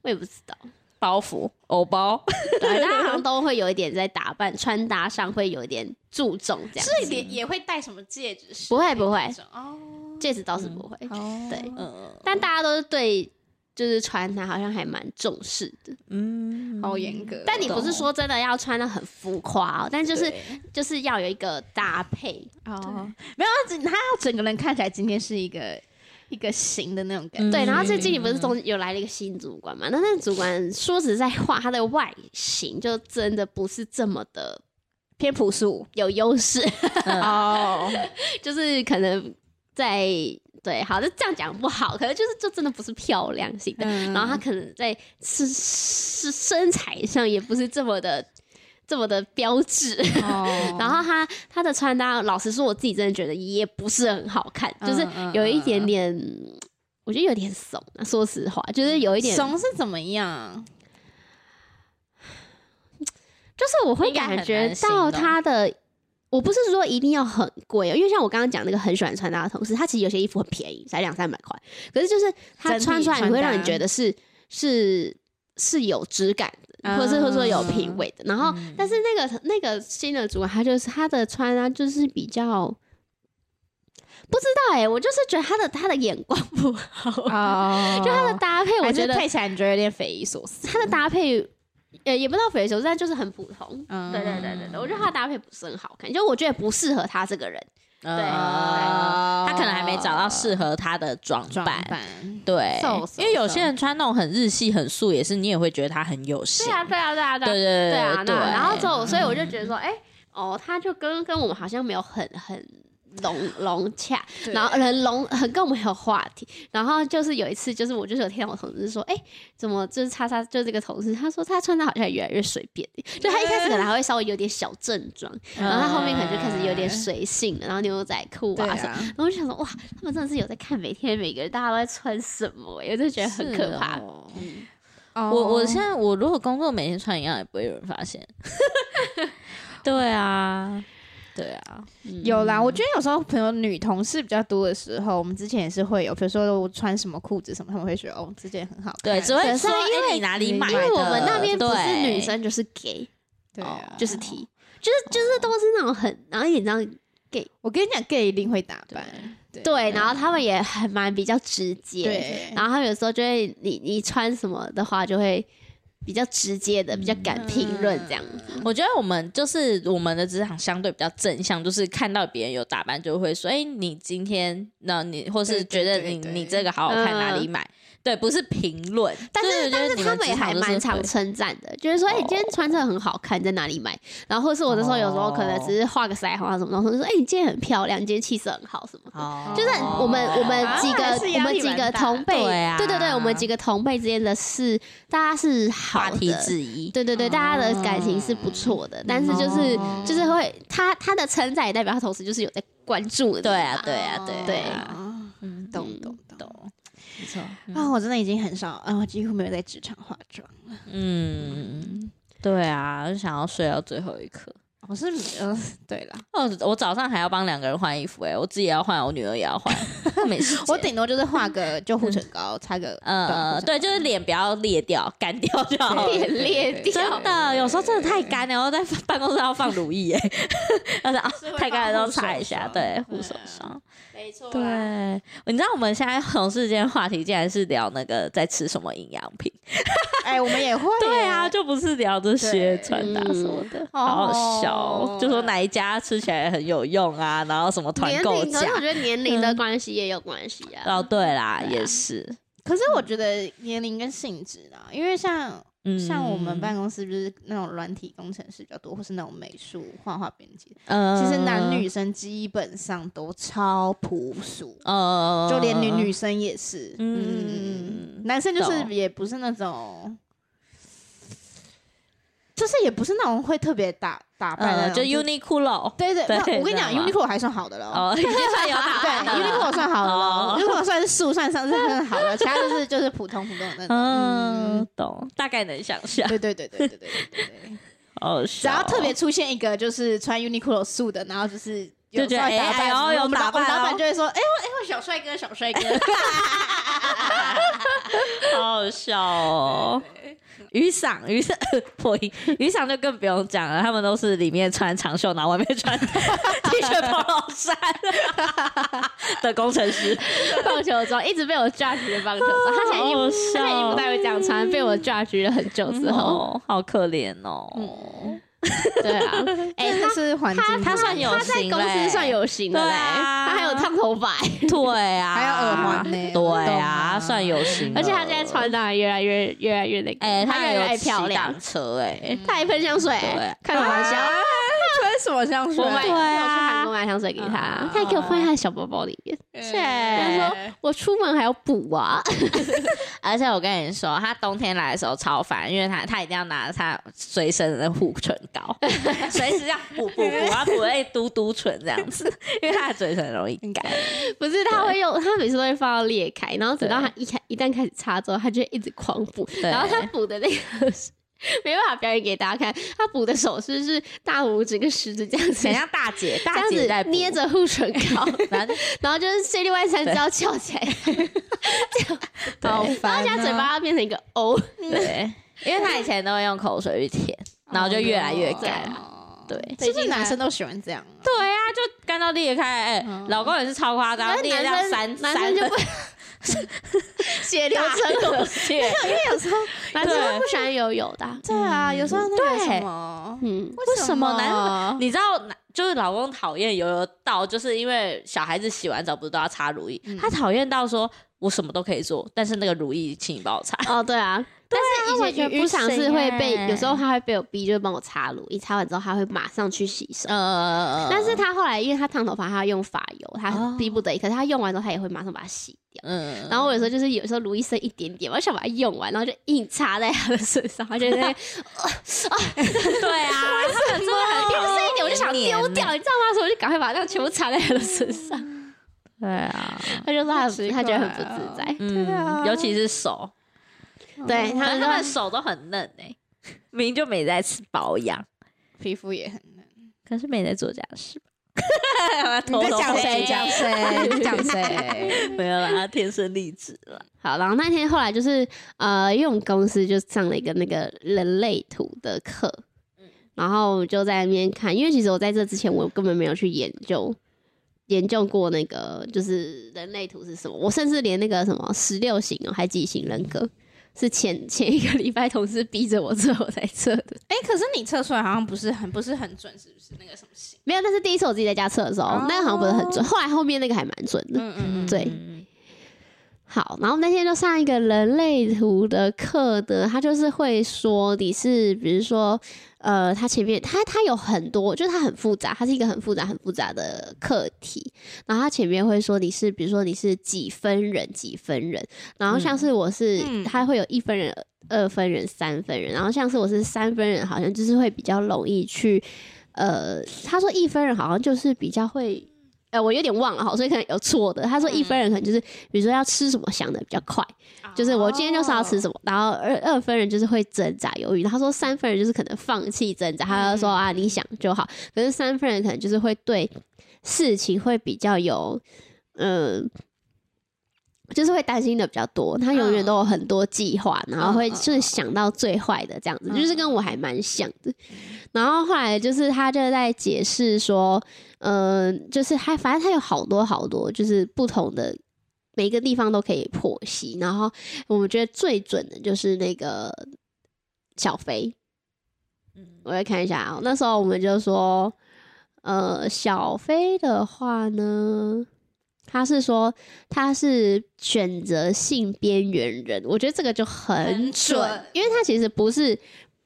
我也不知道。包袱偶包，对，大家好像都会有一点在打扮、穿搭上会有一点注重这样子。是也也会戴什么戒指？不会不会，哦。戒指倒是不会。哦对。嗯但大家都是对就是穿搭好像还蛮重视的。嗯好严格哦，但你不是说真的要穿的很浮夸哦，但就是就是要有一个搭配。哦，没有，他整他要整个人看起来今天是一个一个型的那种感觉。对，然后嗯最近你不是中有来了一个新主管嘛？那那个主管说实在话，他的外形就真的不是这么的偏朴素有优势，哦，就是可能在对，好，就这样讲不好，可能就是就真的不是漂亮型的。嗯然后他可能在是是身材上也不是这么的这么的标志。哦 然后他他的穿搭，老实说，我自己真的觉得也不是很好看，就是嗯有一点点，我觉得有点怂啊。说实话，就是有一点，怂是怎么样？就是我会感觉到容他的。我不是说一定要很贵哦，因为像我刚刚讲那个很喜欢穿搭的同事，他其实有些衣服很便宜，才两三百块，可是就是他穿出来，你会让你觉得是是是有质感的，啊或者是说有品味的。然后，嗯但是那个那个新的主管，他就是他的穿搭就是比较不知道哎、我就是觉得他的他的眼光不好，哦就他的搭配，我还觉得是配起来你觉得有点匪夷所思。他的搭配。呃，也不知道肥瘦，但就是很普通。嗯对对对对对，我觉得他的搭配不是很好看，就我觉得不适合他这个人。对哦他可能还没找到适合他的装装扮。对因为有些人穿那种很日系、很素，也是你也会觉得他很有型对。啊，对啊，对啊，对对对啊，对那然后之后，所以我就觉得说，哎、哦，他就跟跟我们好像没有很很融 融洽，然后很融很跟我们有话题。然后就是有一次，就是我就是有听到我同事说，哎、怎么就是叉叉就这个同事，他说他穿的好像越来越随便，就他一开始可能还会稍微有点小正装，然后他后面可能就开始有点随性了，然后牛仔裤啊什么。啊，然后我就想说，哇，他们真的是有在看每天每个人大家都在穿什么、欸，我就觉得很可怕。我我现在我如果工作每天穿一样，也不会有人发现。对啊，对啊，有啦，我觉得有时候朋友女同事比较多的时候，我们之前也是会有，比如说我穿什么裤子什么，他们会觉得哦，这件很好看。对，只会可是说因为哪里买因？为我们那边不是女，生就是 gay，对。啊，就是 T，就是就是都是那种很，然后你知道我跟你讲，gay 一定会打扮，对。对，然后他们也很蛮比较直接，对。然后他们有时候就会你你穿什么的话就会比较直接的，比较敢评论这样。我觉得我们就是我们的职场相对比较正向，就是看到别人有打扮，就会说：“哎、你今天那你或是觉得你你这个好好看，嗯哪里买？”对，不是评论，但是是但是他们也还蛮常称赞的，就是说，哎、你今天穿这个很好看，在哪里买？然后或是我那时候有时候可能只是画个腮红啊什么，然后就说，哎、你今天很漂亮，你今天气色很好什么的。哦就是我们我们几个、啊我们几个同辈，对啊对对对，我们几个同辈之间的事大家是好话题的，之一。对对对，大家的感情是不错的，但是就是、哦就是会他他的称赞也代表他同时就是有在关注你对啊，对啊，对对啊，嗯，懂懂啊，我真的已经很少，啊，我几乎没有在职场化妆了。嗯，对啊，就想要睡到最后一刻。我是呃，对了，哦，我早上还要帮两个人换衣服，哎，我自己也要换，我女儿也要换，没事我顶多就是画个 就护唇膏，擦个呃呃，对，就是脸不要裂掉，干掉就好了。脸裂掉真的，有时候真的太干了，然后在办公室要放乳液，哎，但是啊太干了放都擦一下，对，护手啊霜。没错对，你知道我们现在同事间话题竟然是聊那个在吃什么营养品？哎，我们也会，对啊，，就不是聊这些对穿搭什么的，好笑就说哪一家吃起来很有用啊，然后什么团年购价龄可是。我觉得年龄的关系也有关系啊。哦，对啦，也是，可是我觉得年龄跟性质啊，因为像嗯。像我们办公室就是那种软体工程师比较多，或是那种美术、画画编辑，嗯。其实男女生基本上都超朴素，呃就连女女生也是，嗯。嗯，男生就是也不是那种，就是也不是那种会特别打打扮的呃就，Uniqlo 对对，那我跟你讲，Uniqlo 还算好的了。哦，已经算有打扮对的，Uniqlo 算好的，Uniqlo 算是素算上是很好的，其他就是就是普通普通的那种。嗯嗯，，懂，大概能想象，对对对对对对对。哦，只要特别出现一个就是穿 Uniqlo 素的，然后就是有就觉得哎哎呦有我们打扮我们老板哦就会说，哎我哎我小帅哥小帅哥，好 好笑哦。雨伞，雨伞破音，雨伞就更不用讲了，他们都是里面穿长袖，然后外面穿 T 恤 polo 衫的工程师，棒球装一直被我 judge 的棒球装，他现在衣服他现在衣服不太会这样穿，被我 judge 了很久之后，哦，好可怜哦。对啊，哎，这是环境，他算有他在公司算有型的嘞，对啊他还有烫头发，对啊，还有耳环呢对啊，啊算有型，而且他现在穿搭越来越越来越那个，哎，他越来越漂亮单，车哎，他还喷香水对，开个玩笑。喷什么香水？我买，对我啊去韩国买香水给他，他还给我放在他的小包包里面。切他说我出门还要补啊，而且我跟你说，他冬天来的时候超烦，因为他他一定要拿他随身的护唇膏，随时要补补补，然后补了一嘟嘟唇这样子，因为他的嘴唇很容易干。不是他会用，他每次都会放到裂开，然后等到他一开一旦开始擦之后，他就会一直狂补，对。然后他补的那个是 没办法表演给大家看，他补的手势是大拇指跟食指这样子很。像大姐，大姐在捏，着护唇膏，然后就然后就是这另外三只要翘起来，好然后烦啊，现在嘴巴要变成一个 O，对，因为他以前都会用口水去舔，然后就越来越干。哦对其实男生都喜欢这样啊？对啊，就干到裂开，哎、老公也是超夸张，裂到三男生就不血流成河，血，因为有时候男生会不喜欢游泳的。啊，对啊，有时候那个什么，嗯，为什么？男？你知道，就是老公讨厌游泳到，就是因为小孩子洗完澡不是都要擦乳液，他讨厌到说我什么都可以做，但是那个乳液请你帮我擦。哦，对啊。但是以前渔渔场是会被，有时候他会被我逼，就是帮我擦乳，一擦完之后他会马上去洗手。呃，但是他后来因为他烫头发，他要用发油，他哦逼不得已。可是他用完之后，他也会马上把它洗掉。嗯，然后我有时候就是有时候乳液剩一点点，我就想把它用完，然后就硬擦在他的身上，他就在那啊 对啊，真的很有剩一点，我就想丢掉，你知道吗？所以我就赶快把它全部擦在他的身上。对啊，他就说他奇他觉得很不自在，嗯，尤其是手，对他可是们他们手都很嫩哎，明明就没在吃保养，皮肤也很嫩。可是没在做家事。你在讲谁？讲谁？讲谁？没有啦，他天生丽质了。好，然后那天后来就是呃，因为我们公司就上了一个那个人类图的课，然后就在那边看，因为其实我在这之前我根本没有去研究研究过那个就是人类图是什么，我甚至连那个什么十六型哦，还几型人格。是前前一个礼拜同事逼着我测，我才测的。哎，可是你测出来好像不是很不是很准，是不是？那个什么型？没有，那是第一次我自己在家测的时候，哦那个好像不是很准。后来后面那个还蛮准的。嗯嗯对，好，然后那天就上一个人类图的课的，他就是会说你是，比如说，呃，他前面他他有很多，就是他很复杂，它是一个很复杂很复杂的课题。然后他前面会说你是，比如说你是几分人几分人，然后像是我是，嗯他会有一分人、二分人、三分人，然后像是我是三分人，好像就是会比较容易去，呃，他说一分人好像就是比较会。呃，我有点忘了哈，所以可能有错的。他说一分人可能就是，比如说要吃什么想的比较快，就是我今天就是要吃什么，然后二二分人就是会挣扎犹豫，他说三分人就是可能放弃挣扎，他就说啊你想就好，可是三分人可能就是会对事情会比较有，嗯、就是会担心的比较多，他永远都有很多计划，然后会就是想到最坏的这样子，就是跟我还蛮像的。然后后来就是他就在解释说，嗯、就是他反正他有好多好多就是不同的。每一个地方都可以剖析，然后我们觉得最准的就是那个小飞，我来看一下啊、那时候我们就说，呃，小飞的话呢，他是说他是选择性边缘人，我觉得这个就很准，因为他其实不是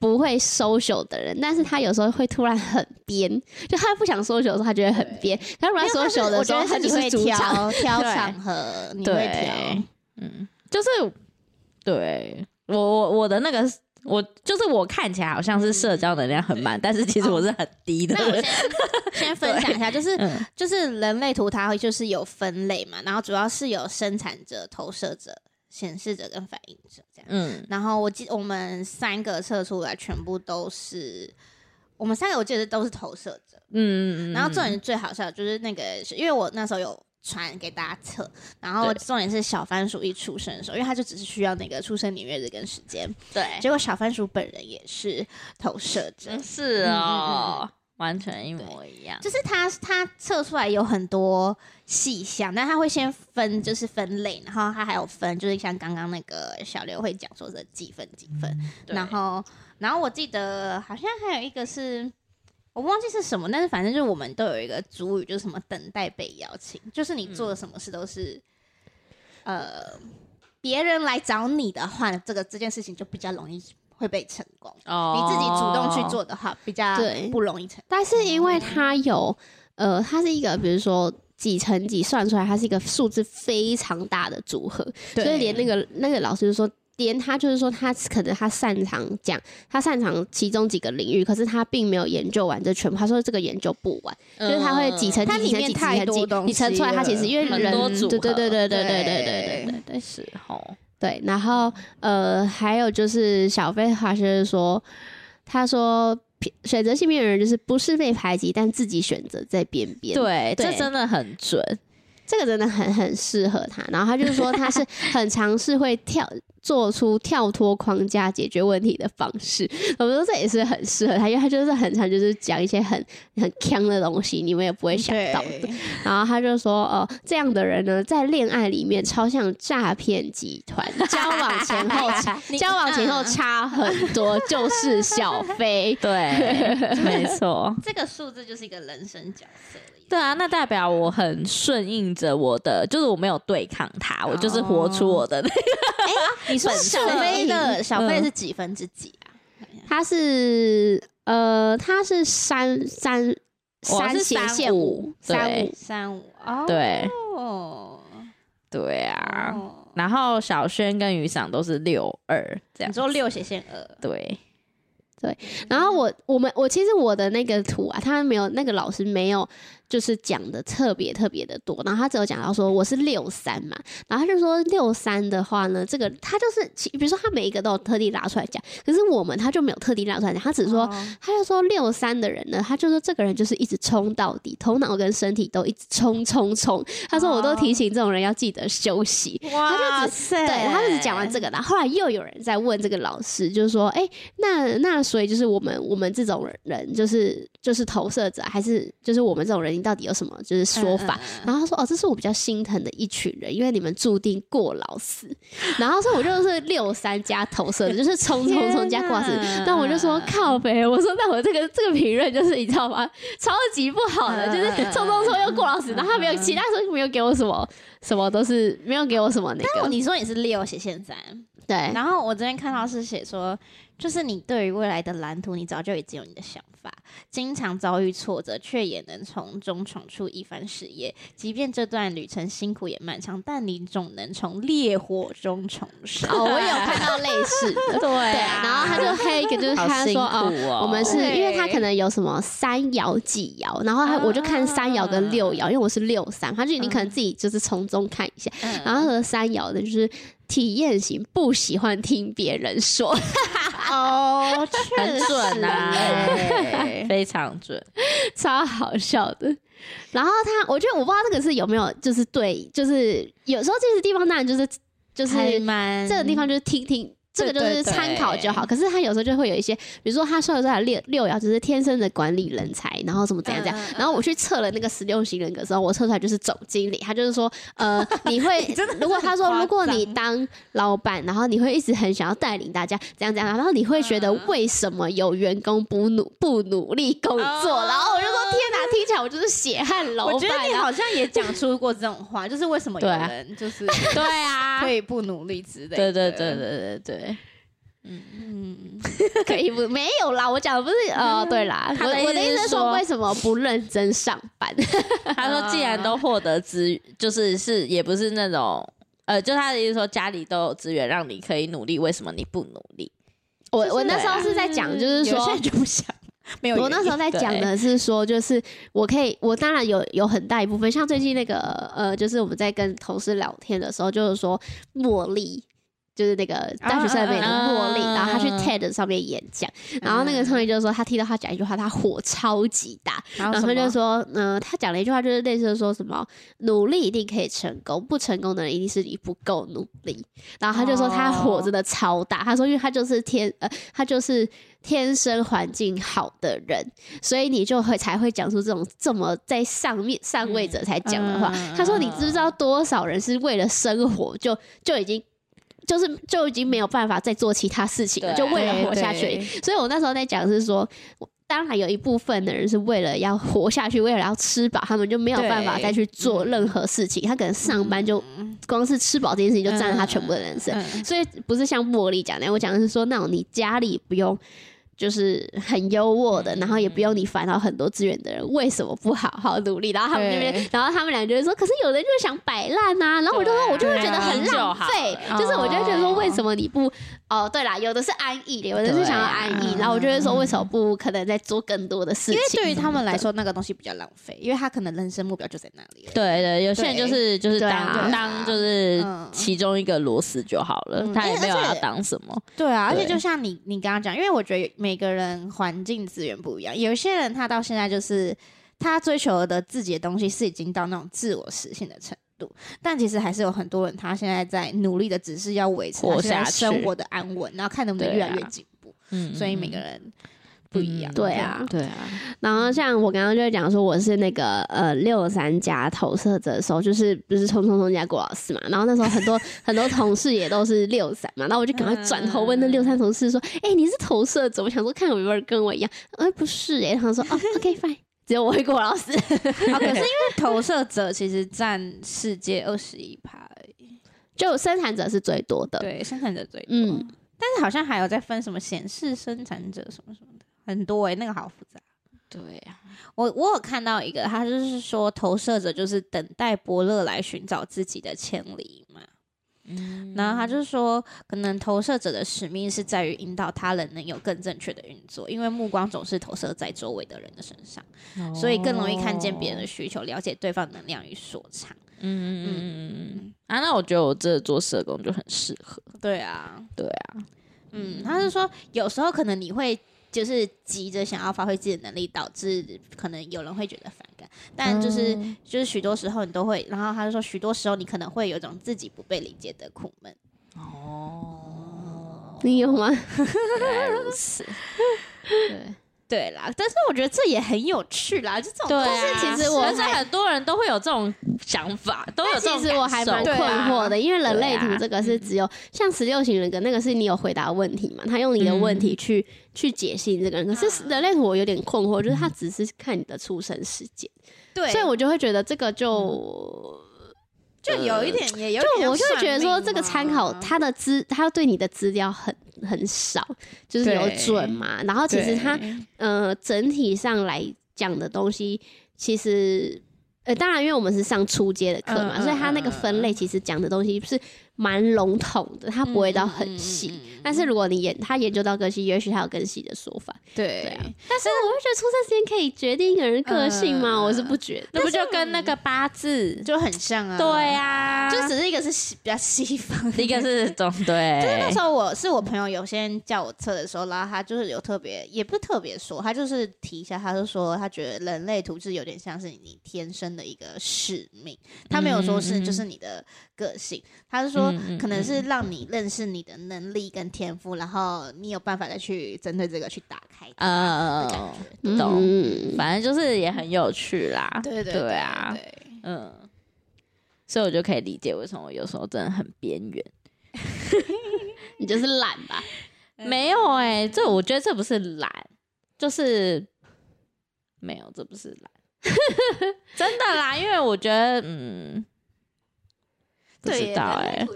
不会 social 的人，但是他有时候会突然很边，就他不想 social 的时候，他就会很边；他突然因为他是 social 的时候，他觉得是你会。挑挑场合，你对会挑。嗯，就是对。我我我的那个我就是我看起来好像是社交能量很满，但是其实我是很低的。那我人。先先分享一下，就是嗯。就是人类图它会就是有分类嘛，然后主要是有生产者、投射者、显示者跟反应者。这样。嗯，然后我记我们三个测出来全部都是，我们三个我记得都是投射者。嗯嗯嗯，然后重点是最好笑的就是那个，因为我那时候有传给大家测，然后重点是小番薯一出生的时候，因为他就只是需要那个出生年月日跟时间，对，结果小番薯本人也是投射者，嗯是哦，完全一模一样。就是他他测出来有很多细项，但他会先分就是分类，然后他还有分就是像刚刚那个小刘会讲说的几分几分，对然后然后我记得好像还有一个是。我忘记是什么，但是反正就是我们都有一个主语，就是什么等待被邀请，就是你做的什么事都是，呃，别人来找你的话，这个这件事情就比较容易会被成功。哦你自己主动去做的话，比较对不容易成功。但是因为它有，呃，它是一个，比如说几乘几算出来，它是一个数字非常大的组合，所以连那个那个老师就说。连他就是说，他可能他擅长讲，他擅长其中几个领域，可是他并没有研究完这全部。他说这个研究不完，就是他会几乘几几乘几乘几多东，你乘出来，他其实因为人对对对对对对对对对对对对是哦，对。然后呃，还有就是小飞华是说，他说选择性边缘人就是不是被排挤，但自己选择在边边。对，对这真的很准。这个真的很很适合他。然后他就是说，他是 很尝试会跳做出跳脱框架解决问题的方式。我们说这也是很适合他，因为他就是很常就是讲一些很很坑的东西，你们也不会想到的。然后他就说，哦、这样的人呢，在恋爱里面超像诈骗集团，交往前后 差交往前后差很多，就是小飞。对，没错。这个数字就是一个人生角色。对啊，那代表我很顺应着我的，就是我没有对抗他，我就是活出我的那个。你说小身飞的小飞嗯是几分之几啊？他是呃，他是三三三斜线五三五。三五哦，对哦，对啊，哦然后小轩跟雨伞都是六二这样你。说六斜线二对，对，然后我我们我其实我的那个图啊，他没有那个老师没有就是讲的特别特别的多，然后他只有讲到说我是六三嘛，然后他就说六三的话呢，这个他就是其比如说他每一个都有特地拉出来讲，可是我们他就没有特地拉出来讲，他只是说。哦他就说六三的人呢，他就说这个人就是一直冲到底，头脑跟身体都一直冲冲冲。他说我都提醒这种人要记得休息。哇塞对，他就只讲完这个，然后后来又有人在问这个老师，就是说，哎、那那所以就是我们我们这种人，就是就是投射者，还是就是我们这种人，你到底有什么就是说法？嗯嗯嗯然后他说，哦，这是我比较心疼的一群人，因为你们注定过劳死。然后说我就是六三加投射者，就是冲冲冲加过劳死天哪。但我就说靠呗，我说那我这个这个评论就是你知道吗？超级不好的，嗯就是冲冲冲又过劳死，然后他没有其他时候没有给我什么什么都是没有给我什么那个。但你说你是六写现在，对，然后我这边看到是写说，就是你对于未来的蓝图，你早就已经有你的想法，经常遭遇挫折，却也能从中闯出一番事业。即便这段旅程辛苦也漫长，但你总能从烈火中重生。哦，我有看到 类似的，对对，然后他就 还有一个就是他说苦哦。哦，我们是因为他可能有什么三爻几爻，然后他我就看三爻跟六爻，因为我是六三，他就你可能自己就是从中看一下，嗯然后和三爻的就是体验型，不喜欢听别人说，哦，确很准啊，非常准。超好笑的。然后他，我觉得我不知道这个是有没有就是对，就是有时候这些地方当然就是就是这个地方就是听听。这个就是参考就好，可是他有时候就会有一些，比如说他说的这六六爻就是天生的管理人才，然后什么怎样怎样。然后我去测了那个十六型人格之后，我测出来就是总经理，他就是说，呃，你会如果他说如果你当老板，然后你会一直很想要带领大家怎样怎样，然后你会觉得嗯为什么有员工不努不努力工作，哦然后我就说天哪，听起来我就是血汗老板我觉得你。好像也讲出过这种话，就是为什么有人就是 对啊，可以不努力之类的。对对对对对对，嗯，可以不没有啦，我讲的不是呃，对啦，我的意思我的意思是说，为什么不认真上班？他说既然都获得资，就是是也不是那种。呃，就他的意思说，家里都有资源让你可以努力，为什么你不努力？我我那时候是在讲，就是说不想，没有。我那时候在讲的是说，就是我可以，我当然有有很大一部分，像最近那个呃，就是我们在跟同事聊天的时候，就是说茉莉。就是那个大学生里面的茉莉，啊然后他去 TED 上面演讲，然后那个创业就是说，他听到他讲一句话，他火超级大，然然后他就说，嗯、他讲了一句话，就是类似说什么努力一定可以成功，不成功的人一定是你不够努力。然后他就说他火真的超大，他说因为他就是天呃，他就是天生环境好的人，所以你就会才会讲出这种这么在上面上位者才讲的话。嗯他说你知不知道多少人是为了生活就就已经。就是就已经没有办法再做其他事情了，就为了活下去所以我那时候在讲是说，我当然有一部分的人是为了要活下去，为了要吃饱，他们就没有办法再去做任何事情。他可能上班就光是吃饱这件事情就占了他全部的人生。嗯所以不是像茉莉讲的，我讲的是说那种你家里不用。就是很优渥的，然后也不用你烦恼很多资源的人，为什么不好好努力？然后他们那边，然后他们俩就会说，可是有人就是想摆烂呐。然后我就说，我就会觉得很浪费，了就是我就会觉得说，哦为什么你不？哦，对啦，有的是安逸的，有的是想要安逸，然后我就会说，为什么不可能再做更多的事情？因为对于他们来说，那个东西比较浪费，因为他可能人生目标就在那里。对对，有些人就是就是当、当就是嗯其中一个螺丝就好了，嗯他也没有要当什么。对啊，而且就像你你刚刚讲，因为我觉得每个人环境资源不一样，有一些人他到现在就是他追求的自己的东西是已经到那种自我实现的程度，但其实还是有很多人他现在在努力的只是要维持他现在活下去生活的安稳，然后看能不能越来越进步。嗯所以每个人不一样。对啊对啊，然后像我刚刚就讲说我是那个呃六三加投射者的时候，就是不是冲冲冲加郭老师嘛，然后那时候很多 很多同事也都是六三嘛，然后我就赶快转头问那六三同事说：“哎、你是投射者？”我想说看有没有人跟我一样，哎、不是哎、他说：“哦，OK fine。”只有我会郭老师，啊，可是因为 投射者其实占世界二十一趴而已，就生产者是最多的。对，生产者最多。嗯但是好像还有在分什么显示生产者什么什么的，很多哎、那个好复杂。对啊，我我有看到一个，他就是说投射者就是等待伯乐来寻找自己的千里嘛。嗯然后他就是说，可能投射者的使命是在于引导他人能有更正确的运作，因为目光总是投射在周围的人的身上，所以更容易看见别人的需求，了解对方能量与所长。嗯嗯嗯嗯啊，那我觉得我这做社工就很适合。对啊，对啊，嗯，他是说有时候可能你会就是急着想要发挥自己的能力，导致可能有人会觉得反感，但就是、就是许多时候你都会，然后他就说许多时候你可能会有一种自己不被理解的苦闷。哦，你有吗？原来如此。对，对啦，但是我觉得这也很有趣啦，就这种对东西啊，其实我但是很多人都会有这种想法，都有这种其实我还蛮困惑的，因为人类图这个是只有像十六型人格那个是你有回答问题嘛，他用你的问题去、去解析你这个人，可是人类图我有点困惑，就是他只是看你的出生时间，对，所以我就会觉得这个就。就有一点也有就我就会觉得说，这个参考他的资，他对你的资料很很少，就是有准嘛。然后其实他对。呃，整体上来讲的东西，其实呃，当然，因为我们是上初阶的课嘛，所以他那个嗯。分类其实讲的东西是蛮笼统的，它不会到很细。嗯嗯嗯嗯但是如果你研他研究到更细，也许他有更细的说法。对对啊但是我会觉得出生时间可以决定一个人个性吗？嗯我是不觉得。那不就跟那个八字？就很像啊，对啊，就只是一个是西比较西方的一个是中对就是对那时，候我是我朋友有先叫我测的时候，然后他就是有特别，也不是特别说，他就是提一下，他就说他觉得人类图质有点像是你天生的一个使命，他没有说是就是你的个性，他是说嗯嗯可能是让你认识你的能力跟天赋，然后你有办法再去针对这个去打开它的感呃，觉。懂，嗯，反正就是也很有趣啦，对对对啊，对嗯，所以我就可以理解为什么我有时候真的很边缘。你就是懒吧？嗯没有哎、这我觉得这不是懒，就是没有，这不是懒，真的啦，因为我觉得，嗯，不知道哎、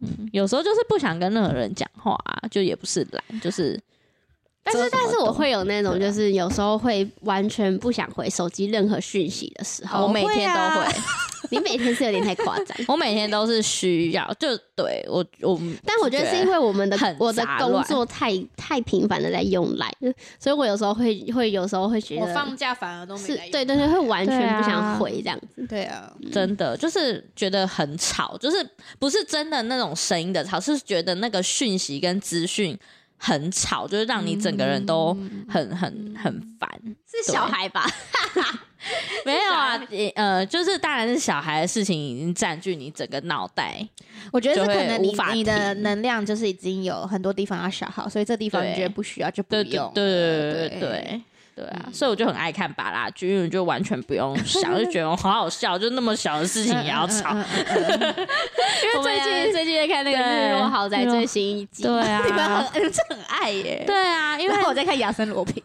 嗯，有时候就是不想跟任何人讲话、啊，就也不是懒，就是但是但是我会有那种，就是有时候会完全不想回手机任何讯息的时候。我每天都会，你每天是有点太夸张。我每天都是需要，就对我我，但我觉得是因为我们的很我的工作太太频繁的在用来，所以我有时候会会有时候会觉得我得放假反而都没对对对，会完全不想回这样子。对啊，真的就是觉得很吵，就是不是真的那种声音的吵，是觉得那个讯息跟资讯很吵，就是让你整个人都很很很烦。是小孩吧？没有啊，呃，就是当然是小孩的事情已经占据你整个脑袋，我觉得可能你你的能量就是已经有很多地方要消耗，所以这地方你对觉得不需要就不对对用。对对对对对。对啊，所以我就很爱看巴拉剧，因为就完全不用想，就觉得好好笑，就那么小的事情也要吵。因为最近最近在看那个《对日落豪宅》最新一季，对啊，很你们真的很爱耶。对啊，因为我在看亚森罗平，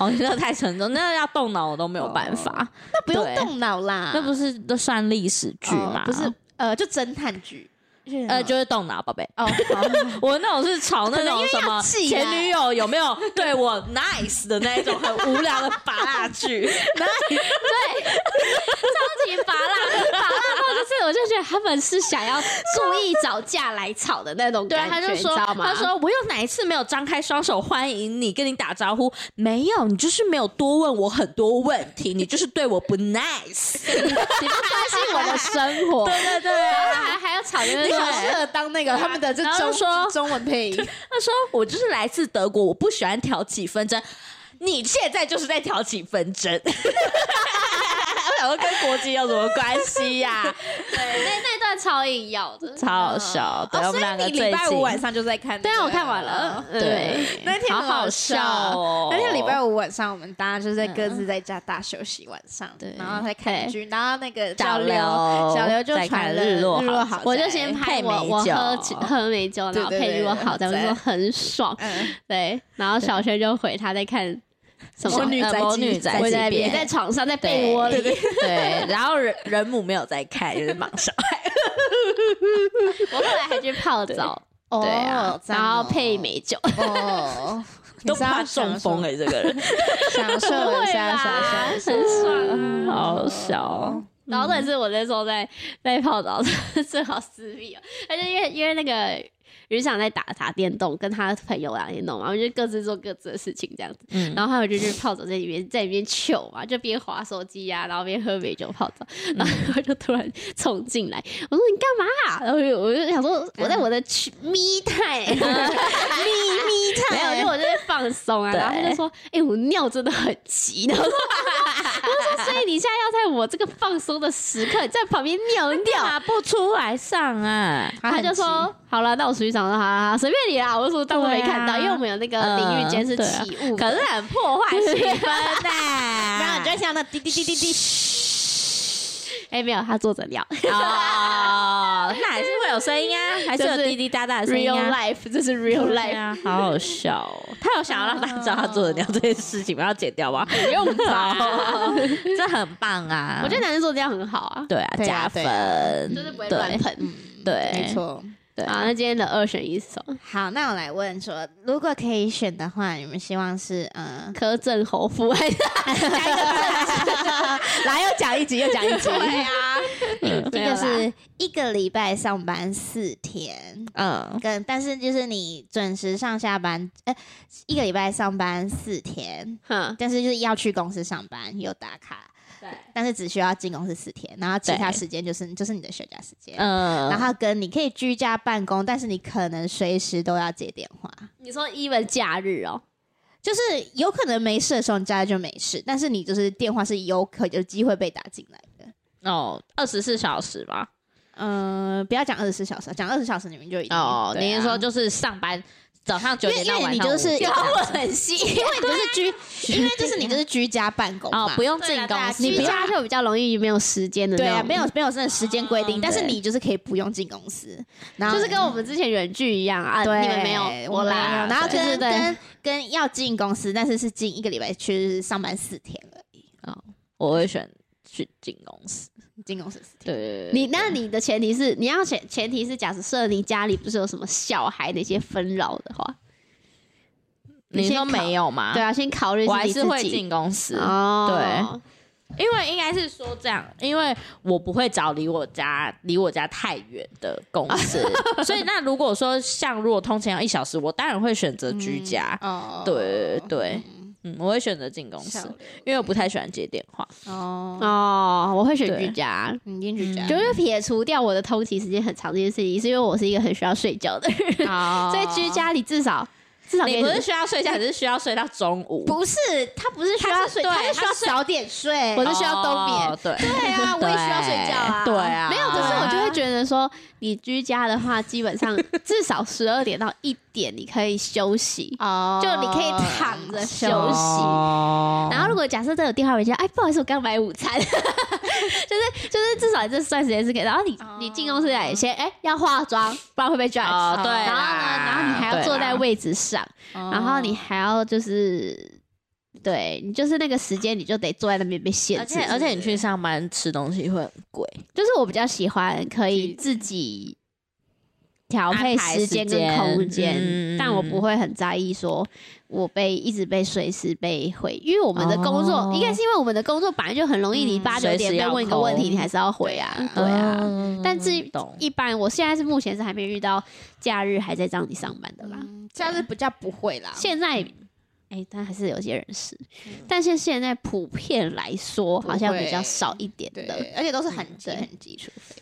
哦，那个太沉重，那要动脑我都没有办法。那不用动脑啦，那不是都算历史剧吗？哦不是呃，就侦探剧，呃，就是动脑，宝贝。哦，好 我那种是吵那种什么前女友有没有 对我 nice 的那一种很无聊的拔蜡剧，对超级拔辣，拔辣到就是，我就觉得他们是想要故意找架来吵的那种对啊，感觉，他就说你知道吗？他说我有哪一次没有张开双手欢迎你，跟你打招呼？没有，你就是没有多问我很多问题，你就是对我不 nice。你不关心我的生活，对对对然后啊，还还要吵，就是好适合当那个他们的这中说中文配音，他说我就是来自德国，我不喜欢挑起纷争。你现在就是在挑起纷争，我想说跟国籍有什么关系呀、对那超硬要的，超好笑。对，哦所以我们两个你礼拜五晚上就在看那个，对啊，我看完了，对对，那天好好笑笑哦。那天礼拜五晚上，我们大家就在各自在家大休息晚上，对然后在看剧，然后那个小小刘刘小刘就传了日落好日落好，我就先拍配美我我喝酒喝美酒，然后配日落好，对咱们说很爽，嗯，对，然后小轩就回他在看什么女宅女宅我在急便在床上在被窝里，对，然后人人母没有在看，就是忙小孩。我后来还去泡澡，哦对啊，赞然后哦配美酒，哦，都怕中风哎、享这个人享受一下，享受一下很爽啊。好笑哦。然后但是我那时候在在泡澡，正好私密哦，而且因为因为那个余想在打打电动，跟他朋友打电动嘛，我们就各自做各自的事情这样子。嗯，然后还有就是泡澡，在里面在里面糗嘛，就边划手机呀、然后边喝美酒泡澡。然后我就突然冲进来，我说你干嘛、啊然后我就想说我在我的去咪态，咪 咪态，没有，就我就在放松啊。然后他就说，哎、我尿真的很急。然后 我说，所以你现在要在我这个放松的时刻，在旁边尿尿。打不出来上啊。他就说：“好了，那我出去找他，随便你啦。”我就说当我没看到，啊因为我们有那个淋浴间是起雾的，可是很破坏气氛呐、然后你就会听到那滴滴滴滴滴，哎、没有，他坐着尿。哦，那还是会有声音啊，还是有滴滴答答的声音 real 啊。life，这是 real life，啊，好好笑哦！他有想要让大家知道他坐着尿这件事情不？要剪掉吗？不用吧？这很棒啊！我觉得男生做这样很好啊，对啊，加分，就是不会乱喷。对，没错。对。好，那今天的二选一是什么？好，那我来问说，如果可以选的话，你们希望是嗯，柯震侯夫还是来又讲一集，又讲一集，对啊？一 没有啦。个是一个礼拜上班四天，嗯，跟但是就是你准时上下班，呃，一个礼拜上班四天，哼，但是就是要去公司上班，有打卡，对，但是只需要进公司四天，然后其他对时间就是就是你的休假时间。嗯，然后跟你可以居家办公，但是你可能随时都要接电话，你说 even 假日哦，就是有可能没事的时候你家里就没事，但是你就是电话是有可有机会被打进来的。哦，二十四小时吧。嗯、不要讲二十四小时，讲二十小时你们就已经哦，你是说就是上班早上九点到晚上因为你就是五点。因为很细，因为你就是居，因为就是你就是居家办公嘛，哦，不用进公司，居你居家就比较容易没有时间的，对啊，没有没有真的时间规定，哦但是你就是可以不用进公司，然后就是跟我们之前远距一样啊，对你们没有，我没有，啦，然后对对对。跟跟跟要进公司，但是是进一个礼拜去上班四天而已。啊，我会选去进公司。进公司四天。对对对，你那你的前提是你要前前提是假设你家里不是有什么小孩那些纷扰的话，你说先考没有吗？对啊，先考虑我还是会进公司。哦，因为应该是说这样，因为我不会找离我家离我家太远的公司，所以那如果说像如果通勤要一小时，我当然会选择居家。哦对对，嗯，我会选择进公司，因为我不太喜欢接电话。哦，哦，我会选居家。你进居家，就是撇除掉我的通勤时间很长这件事情，是因为我是一个很需要睡觉的人，哦所以居家里至少至少你不是需要睡觉，你是需要睡到中午。不是他不是需要睡，他是对他是需要早点睡，我是需要冬眠哦对对啊，我也需要睡觉啊，对啊，没有，可是我就会觉得说，你居家的话，基本上 至少十二点到一点你可以休息，哦就你可以躺着休息。哦然后如果假设真的有电话回家，哎，不好意思，我刚买午餐，就是就是至少这段时间是可以。然后你你进公司来先哎要化妆，不然会被 judge。哦对然后呢，然后你还要坐在位置上，然后你还要就是，对你就是那个时间，你就得坐在那边被限制而且。而且你去上班吃东西会很贵，就是我比较喜欢可以自己调配时间跟空间，嗯但我不会很在意说我被一直被随时被回，因为我们的工作、哦应该是因为我们的工作本来就很容易，你嗯八九点被问一个问题，你还是要回啊，对对啊。嗯但至于一般，我现在是目前是还没遇到假日还在让你上班的啦。嗯假日比较不会啦，现在，哎、但还是有些人是，但是现在普遍来说，好像比较少一点对的。，而且都是很基对很基础费。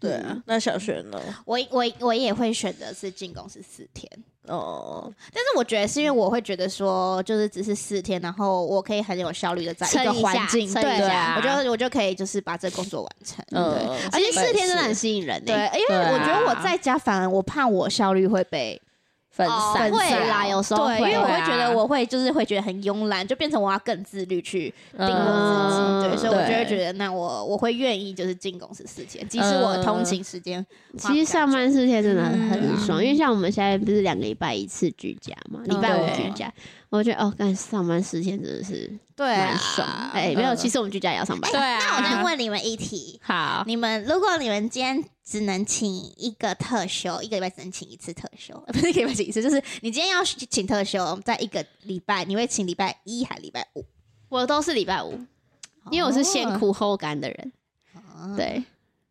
对啊，那小学呢？我我我也会选择是进公司四天，哦，但是我觉得是因为我会觉得说，就是只是四天，然后我可以很有效率的在一个环境，对啊我就我就可以就是把这工作完成。对，嗯，而且四天真的很吸引人呢、对，因为我觉得我在家反而我怕我效率会被分哦散会掉啦有时候对，会因为我会啊觉得我会就是会觉得很慵懒，就变成我要更自律去定我自己。嗯对，所以我就会觉得那我我会愿意就是进公司四天，即使我通勤时间花其实上班四天真的嗯。很爽，因为像我们现在不是两个礼拜一次居家嘛，礼拜五居家，我觉得哦，干上班时间真的是对蛮爽。哎，没有，其实我们居家也要上班。对啊，那我再问你们一题，好，你们如果你们今天只能请一个特休，一个礼拜只能请一次特休，呃不是一个礼拜请一次，就是你今天要请特休，在一个礼拜，你会请礼拜一还礼拜五？我都是礼拜五，因为我是先苦后甘的人。哦，对，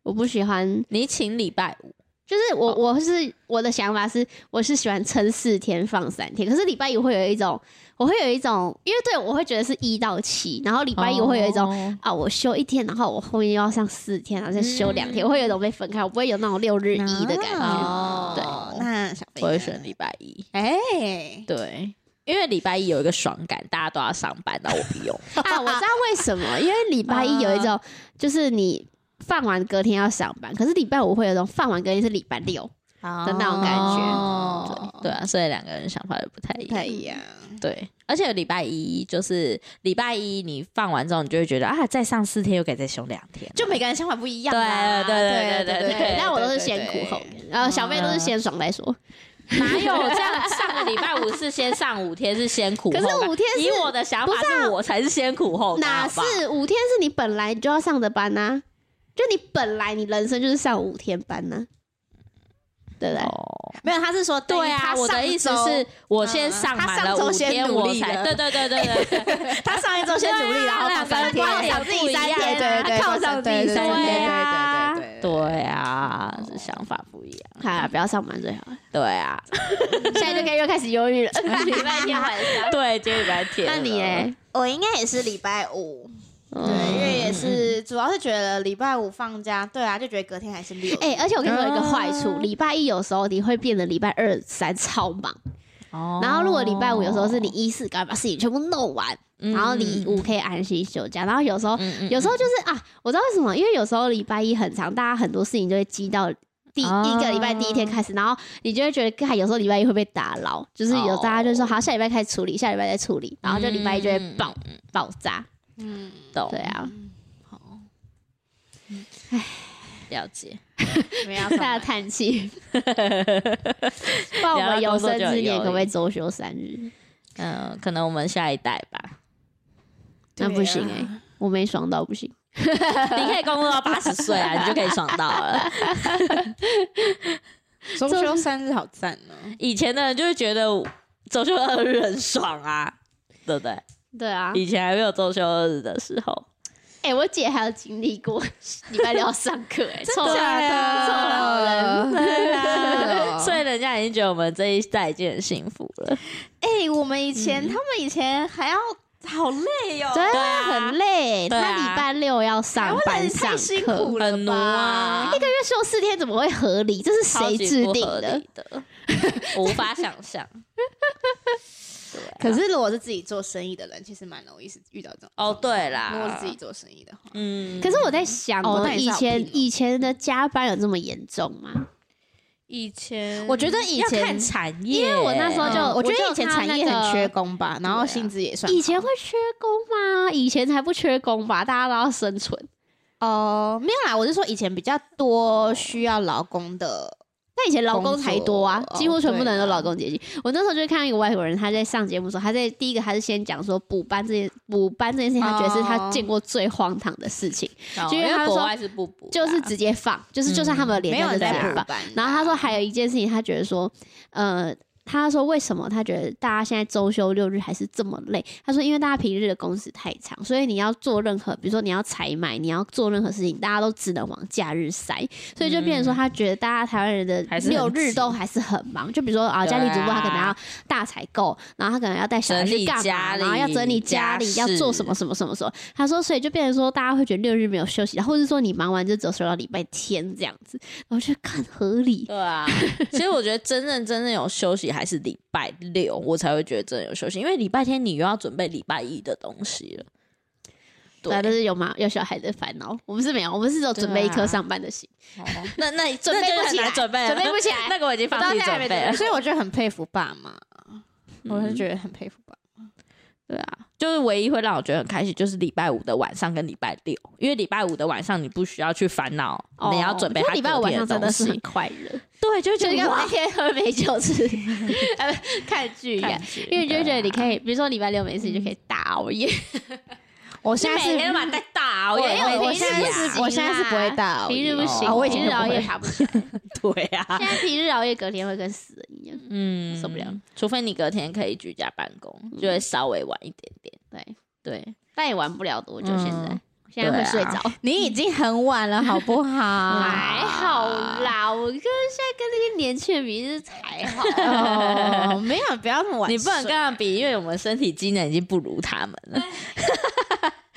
我不喜欢，你请礼拜五，就是我我是我的想法是，我是喜欢撑四天放三天，可是礼拜一会有一种，我会有一种，因为对我会觉得是一到七，然后礼拜一我会有一种。哦啊，我休一天，然后我后面又要上四天，然后再休两天，我会有一种被分开，我不会有那种六日一的感觉。哦对那小飞我会选礼拜一，哎，对，因为礼拜一有一个爽感，大家都要上班，那我不用。啊，我知道为什么，因为礼拜一有一种，就是你放完隔天要上班，可是礼拜五会有一种放完隔天是礼拜六，的那种感觉哦对啊，所以两个人想法就不太一样。不太一样。对，而且礼拜一就是礼拜一，你放完之后，你就会觉得啊，再上四天又可以再休两天，就每个人想法不一样对嘛，对对对对对对但我都是先苦后甜，然后小妹都是先爽再说。哪有这样？上个礼拜五是先上五天，是先苦后可。是五天是以我的想法是我才是先苦后甘，哪是五天是你本来就要上的班呐、就你本来你人生就是上五天班呢、对不对？哦，没有，他是说对啊，我的意思是我先上满了他上周先五天，我才努力了对对对对对，他上一周先努力，然后两三天，观点想自己三天，对对，靠上自己三天对对啊对对对对啊，这想法不一样。啊，不要上班最好。对啊，现在就可以又开始忧郁了。礼拜天晚上，对，今天礼拜天。那你嘞？我应该也是礼拜五，嗯对，因为也是主要是觉得礼拜五放假，对啊，就觉得隔天还是六。哎、而且我跟你说一个坏处，嗯礼拜一有时候你会变得礼拜二三超忙，哦。然后如果礼拜五有时候是你一四赶快把事情全部弄完，嗯然后你五可以安心休假，然后有时候嗯嗯有时候就是啊，我知道为什么，因为有时候礼拜一很长，大家很多事情就会积到第哦一个礼拜第一天开始，然后你就会觉得，看有时候礼拜一会被打扰，就是有大家就说哦。好，下礼拜开始处理，下礼拜再处理，然后就礼拜一就会爆、嗯。爆炸。嗯，懂，对啊，了解。没有大家叹气。不然我们有生之年可不可以周休三日？嗯，可能我们下一代吧。那不行哎、我没爽到不行。你可以工作到八十岁啊，你就可以爽到了。周休三日好赞哦。以前的人就会觉得周休二日很爽啊，对不对？对啊，以前还没有周休二日的时候，哎、我姐还有经历过礼拜六要上课哎、臭假的臭老人。对啊，哦所以人家已经觉得我们这一代已经很幸福了。哎、我们以前、他们以前还要好累哦，对对啊很累。他礼拜六要上班上太辛课，苦了很奴啊一个月休四天怎么会合理？这是谁制定？的？无法想象。可是如果是自己做生意的人，其实蛮容易是遇到这种哦，对啦。如果是自己做生意的话，嗯，可是我在想哦，以前以前的加班有这么严重吗？以前我觉得以前看产业，因为我那时候就嗯。我觉得以前产业很缺工吧，然后薪资也算好以前会缺工吗？以前才不缺工吧，大家都要生存。哦、没有啦，我是说以前比较多需要劳工的，那以前劳工才多啊几乎全部的人都哦对啊劳工阶级。我那时候就看到一个外国人，他在上节目的时候，他在第一个他是先讲说补班这件补班这件事情，他觉得是他见过最荒唐的事情，哦就因为他说就是直接放，就是就算他们的没有脸就人在补。班。然后他说还有一件事情，他觉得说，呃。他说：“为什么他觉得大家现在周休六日还是这么累？他说：因为大家平日的工时太长，所以你要做任何，比如说你要采买，你要做任何事情，大家都只能往假日塞，所以就变成说，他觉得大家台湾人的六日都还是很忙。就比如说啊，家庭主妇他可能要大采购，然后他可能要带小孩去干嘛，然后要整理家里，要做什么什么什么什么。他说，所以就变成说，大家会觉得六日没有休息，或者是说你忙完就只有休到礼拜天这样子，然后就看合理。对啊，其实我觉得真正真正有休息还是礼拜六，我才会觉得真的有休息，因为礼拜天你又要准备礼拜一的东西了。对。啊，但是有妈有小孩的烦恼，我们是没有，我们是只有准备一颗上班的心，哦 那那准备不起来准备，准备不起来。那个我已经放弃准备了。所以我就很佩服爸妈，我是嗯觉得很佩服爸妈。对啊，就是唯一会让我觉得很开心，就是礼拜五的晚上跟礼拜六，因为礼拜五的晚上你不需要去烦恼你要准备他礼拜五晚上真的是的很快乐，对，就觉得哇那天喝美酒吃呃 看剧一样看。因为你就觉得你可以，以，比如说礼拜六没事，你就可以大熬夜。我现在是每天都把带大熬夜，我我现在是我现在是不会大熬夜平日不行，哦我平日熬夜爬不起来。对啊，现在平日熬夜，隔天会跟死人一样。嗯受不了，除非你隔天可以居家办公，就会稍微晚一点点。对，对，但也玩不了多久。现在嗯现在会睡着，你已经很晚了，好不好？还好啦。我跟现在跟那些年轻人比是才好。哦，没有，不要那么晚。你不能跟他比，因为我们身体机能已经不如他们了。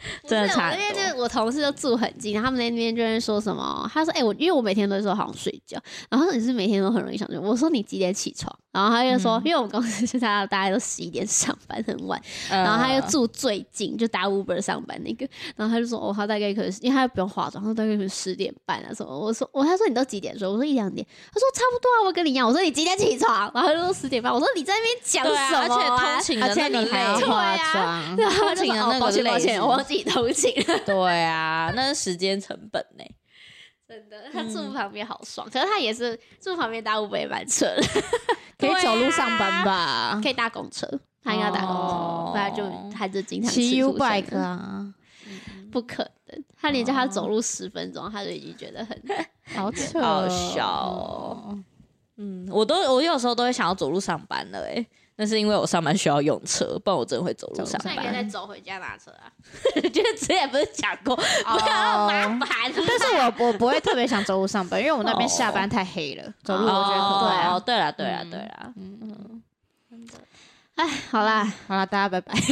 真的差很我那边多就我同事就住很近，他们那边就会说什么？他说：“哎、我因为我每天都说好想睡觉，然后你是每天都很容易想睡。”我说：“你几点起床？”然后他就说：“因为我们公司现在大家都十一点上班，很晚。”然后他又住最近，就打 Uber 上班那个，然后他就说：“哦，他大概可能是因为他又不用化妆，他大概可能十点半啊什么。”我说：“我他说你都几点睡？”我说一两点。他说：“差不多啊，我跟你一样。”我说：“你几点起床？”然后他就说十点半。我说：“你在那边讲对啊，而什么、且通勤的而且那个对化啊妆，然后他就说：“哦，抱歉，抱歉，个我忘记通勤了。”对啊，那是时间成本呢。真的，他住旁边好爽，可是他也是住旁边搭 Uber 也蛮扯的，可以走路上班吧？可以搭公车，他应该搭公车，哦。不然就他就经常骑吃 U 出现 bike，啊，不可能，他连叫他走路十分钟，他就已经觉得很好 扯好笑哦。嗯，我都我有时候都会想要走路上班了，哎，那是因为我上班需要用车，不然我真的会走路上那你可以再。走回家拿车啊，就是之前不是讲过，不要那么麻烦。但是我我不会特别想走路上班，因为我那边下班太黑了，走路我觉得很对啊哦，对了，对了，嗯。对了，哎，好啦，好啦，大家拜拜。不要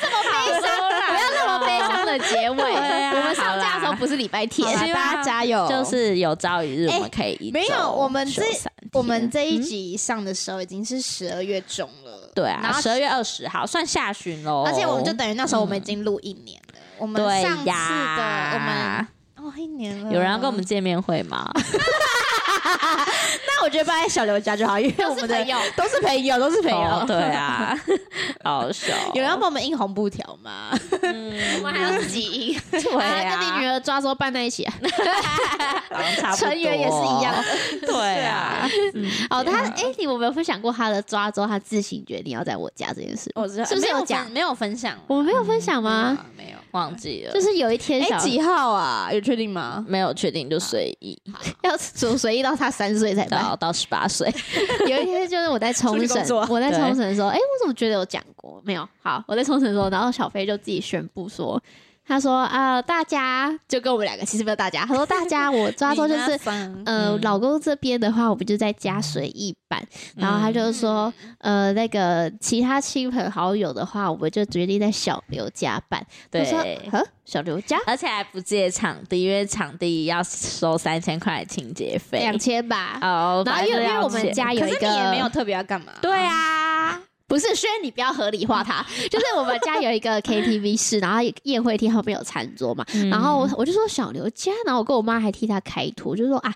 这么悲伤，不要这么悲伤的结尾。啊。我们上架的时候不是礼拜好天，啦大家加油！就是有朝一日我们可以一没有我们这我们这一集上的时候已经是十二月中了，对啊，然后十二月二十号算下旬喽，而且我们就等于那时候我们已经录一年了。我们对上次的，我们哦一年了，有人要跟我们见面会吗？那我觉得放在小刘家就好，因为我们的朋友都是朋友，都是朋哦友。对啊，好笑。有人要帮我们印红布条吗？我们还要自己印，对啊，跟你女儿抓周办在一起啊，好像差不多成员也是一样。对啊，哦，他哎，你有没有分享过他的抓周，他自行决定要在我家这件事？我知道是不是有讲没有分享？我们没有分享吗？没有。忘记了，就是有一天小哎，几号啊？有确定吗？没有确定就随意，要从随意到他三岁才办。到到十八岁。有一天就是我在冲绳出去工作，我在冲绳的时候，哎，我怎么觉得有讲过？没有。好，我在冲绳的时候，然后小飞就自己宣布说。他说：“啊、大家就跟我们两个，其实没有大家。他说大家，我抓周就是，呃，嗯老公这边的话，我们就在家随意办。然后他就说，呃，那个其他亲朋好友的话，我们就决定在小刘家办。对说小刘家而且还不借场地，因为场地要收三千块的清洁费。两千吧。哦，然后因为因为我们家有可是一个你也没有特别要干嘛？对啊，不是，轩，你不要合理化它。就是我们家有一个 KTV 室，然后宴会厅后面有餐桌嘛，嗯然后我我就说小刘家，然后我跟我妈还替他开脱，就说啊。啊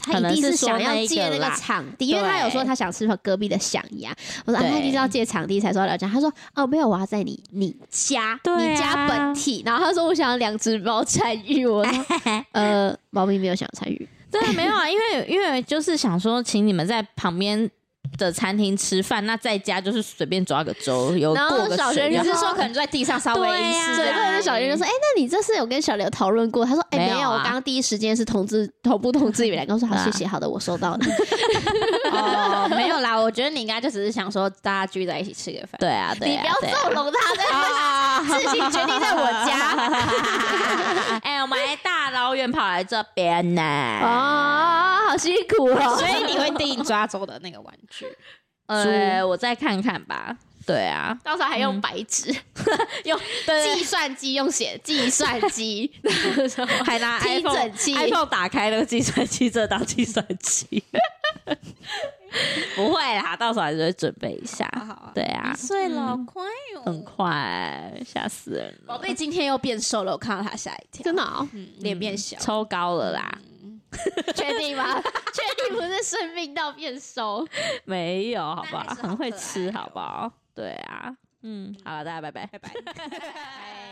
他一定是想要借那个场地，因为他有说他想吃隔壁的响鸭。我说啊，他一定是要借场地才说要讲。他说哦，没有，我要在你你家，你家本体。然后他说我想要两只猫参与，我说 呃，猫咪没有想参与。对，没有啊，因为因为就是想说，请你们在旁边的餐厅吃饭，那在家就是随便抓个粥，有然后过个小。学你是说可能就在地上稍微一试这样或者是小学就说：“哎、那你这是有跟小刘讨论过？”他说：“哎、没有，没有啊我刚刚第一时间是通知同步通知你们两个。”我说：“好，谢谢，好的，我收到了。哦，没有啦，我觉得你应该就只是想说大家聚在一起吃个饭。对啊，对啊，你不要纵容他的啊，事情决定在我家。哎、我们还大老远跑来这边呢。哦，好辛苦哦。所以你会订抓周的那个玩具？呃，我再看看吧。对啊，到时候还用白纸，用对计算机用写计算机，还拿 听 iPhone iPhone 打开那个计算器，这当计算器。不会啦，到时候还是会准备一下。好啊对啊一，岁了，好快很哦！快，吓死人了。宝贝今天又变瘦了，我看到他吓一跳，真的哦？嗯，脸变小。抽高了啦，确定吗？确定不是生病到变瘦？没有，好不好？很会吃，哦好不好？对啊，嗯，好了，大家拜拜。拜拜。拜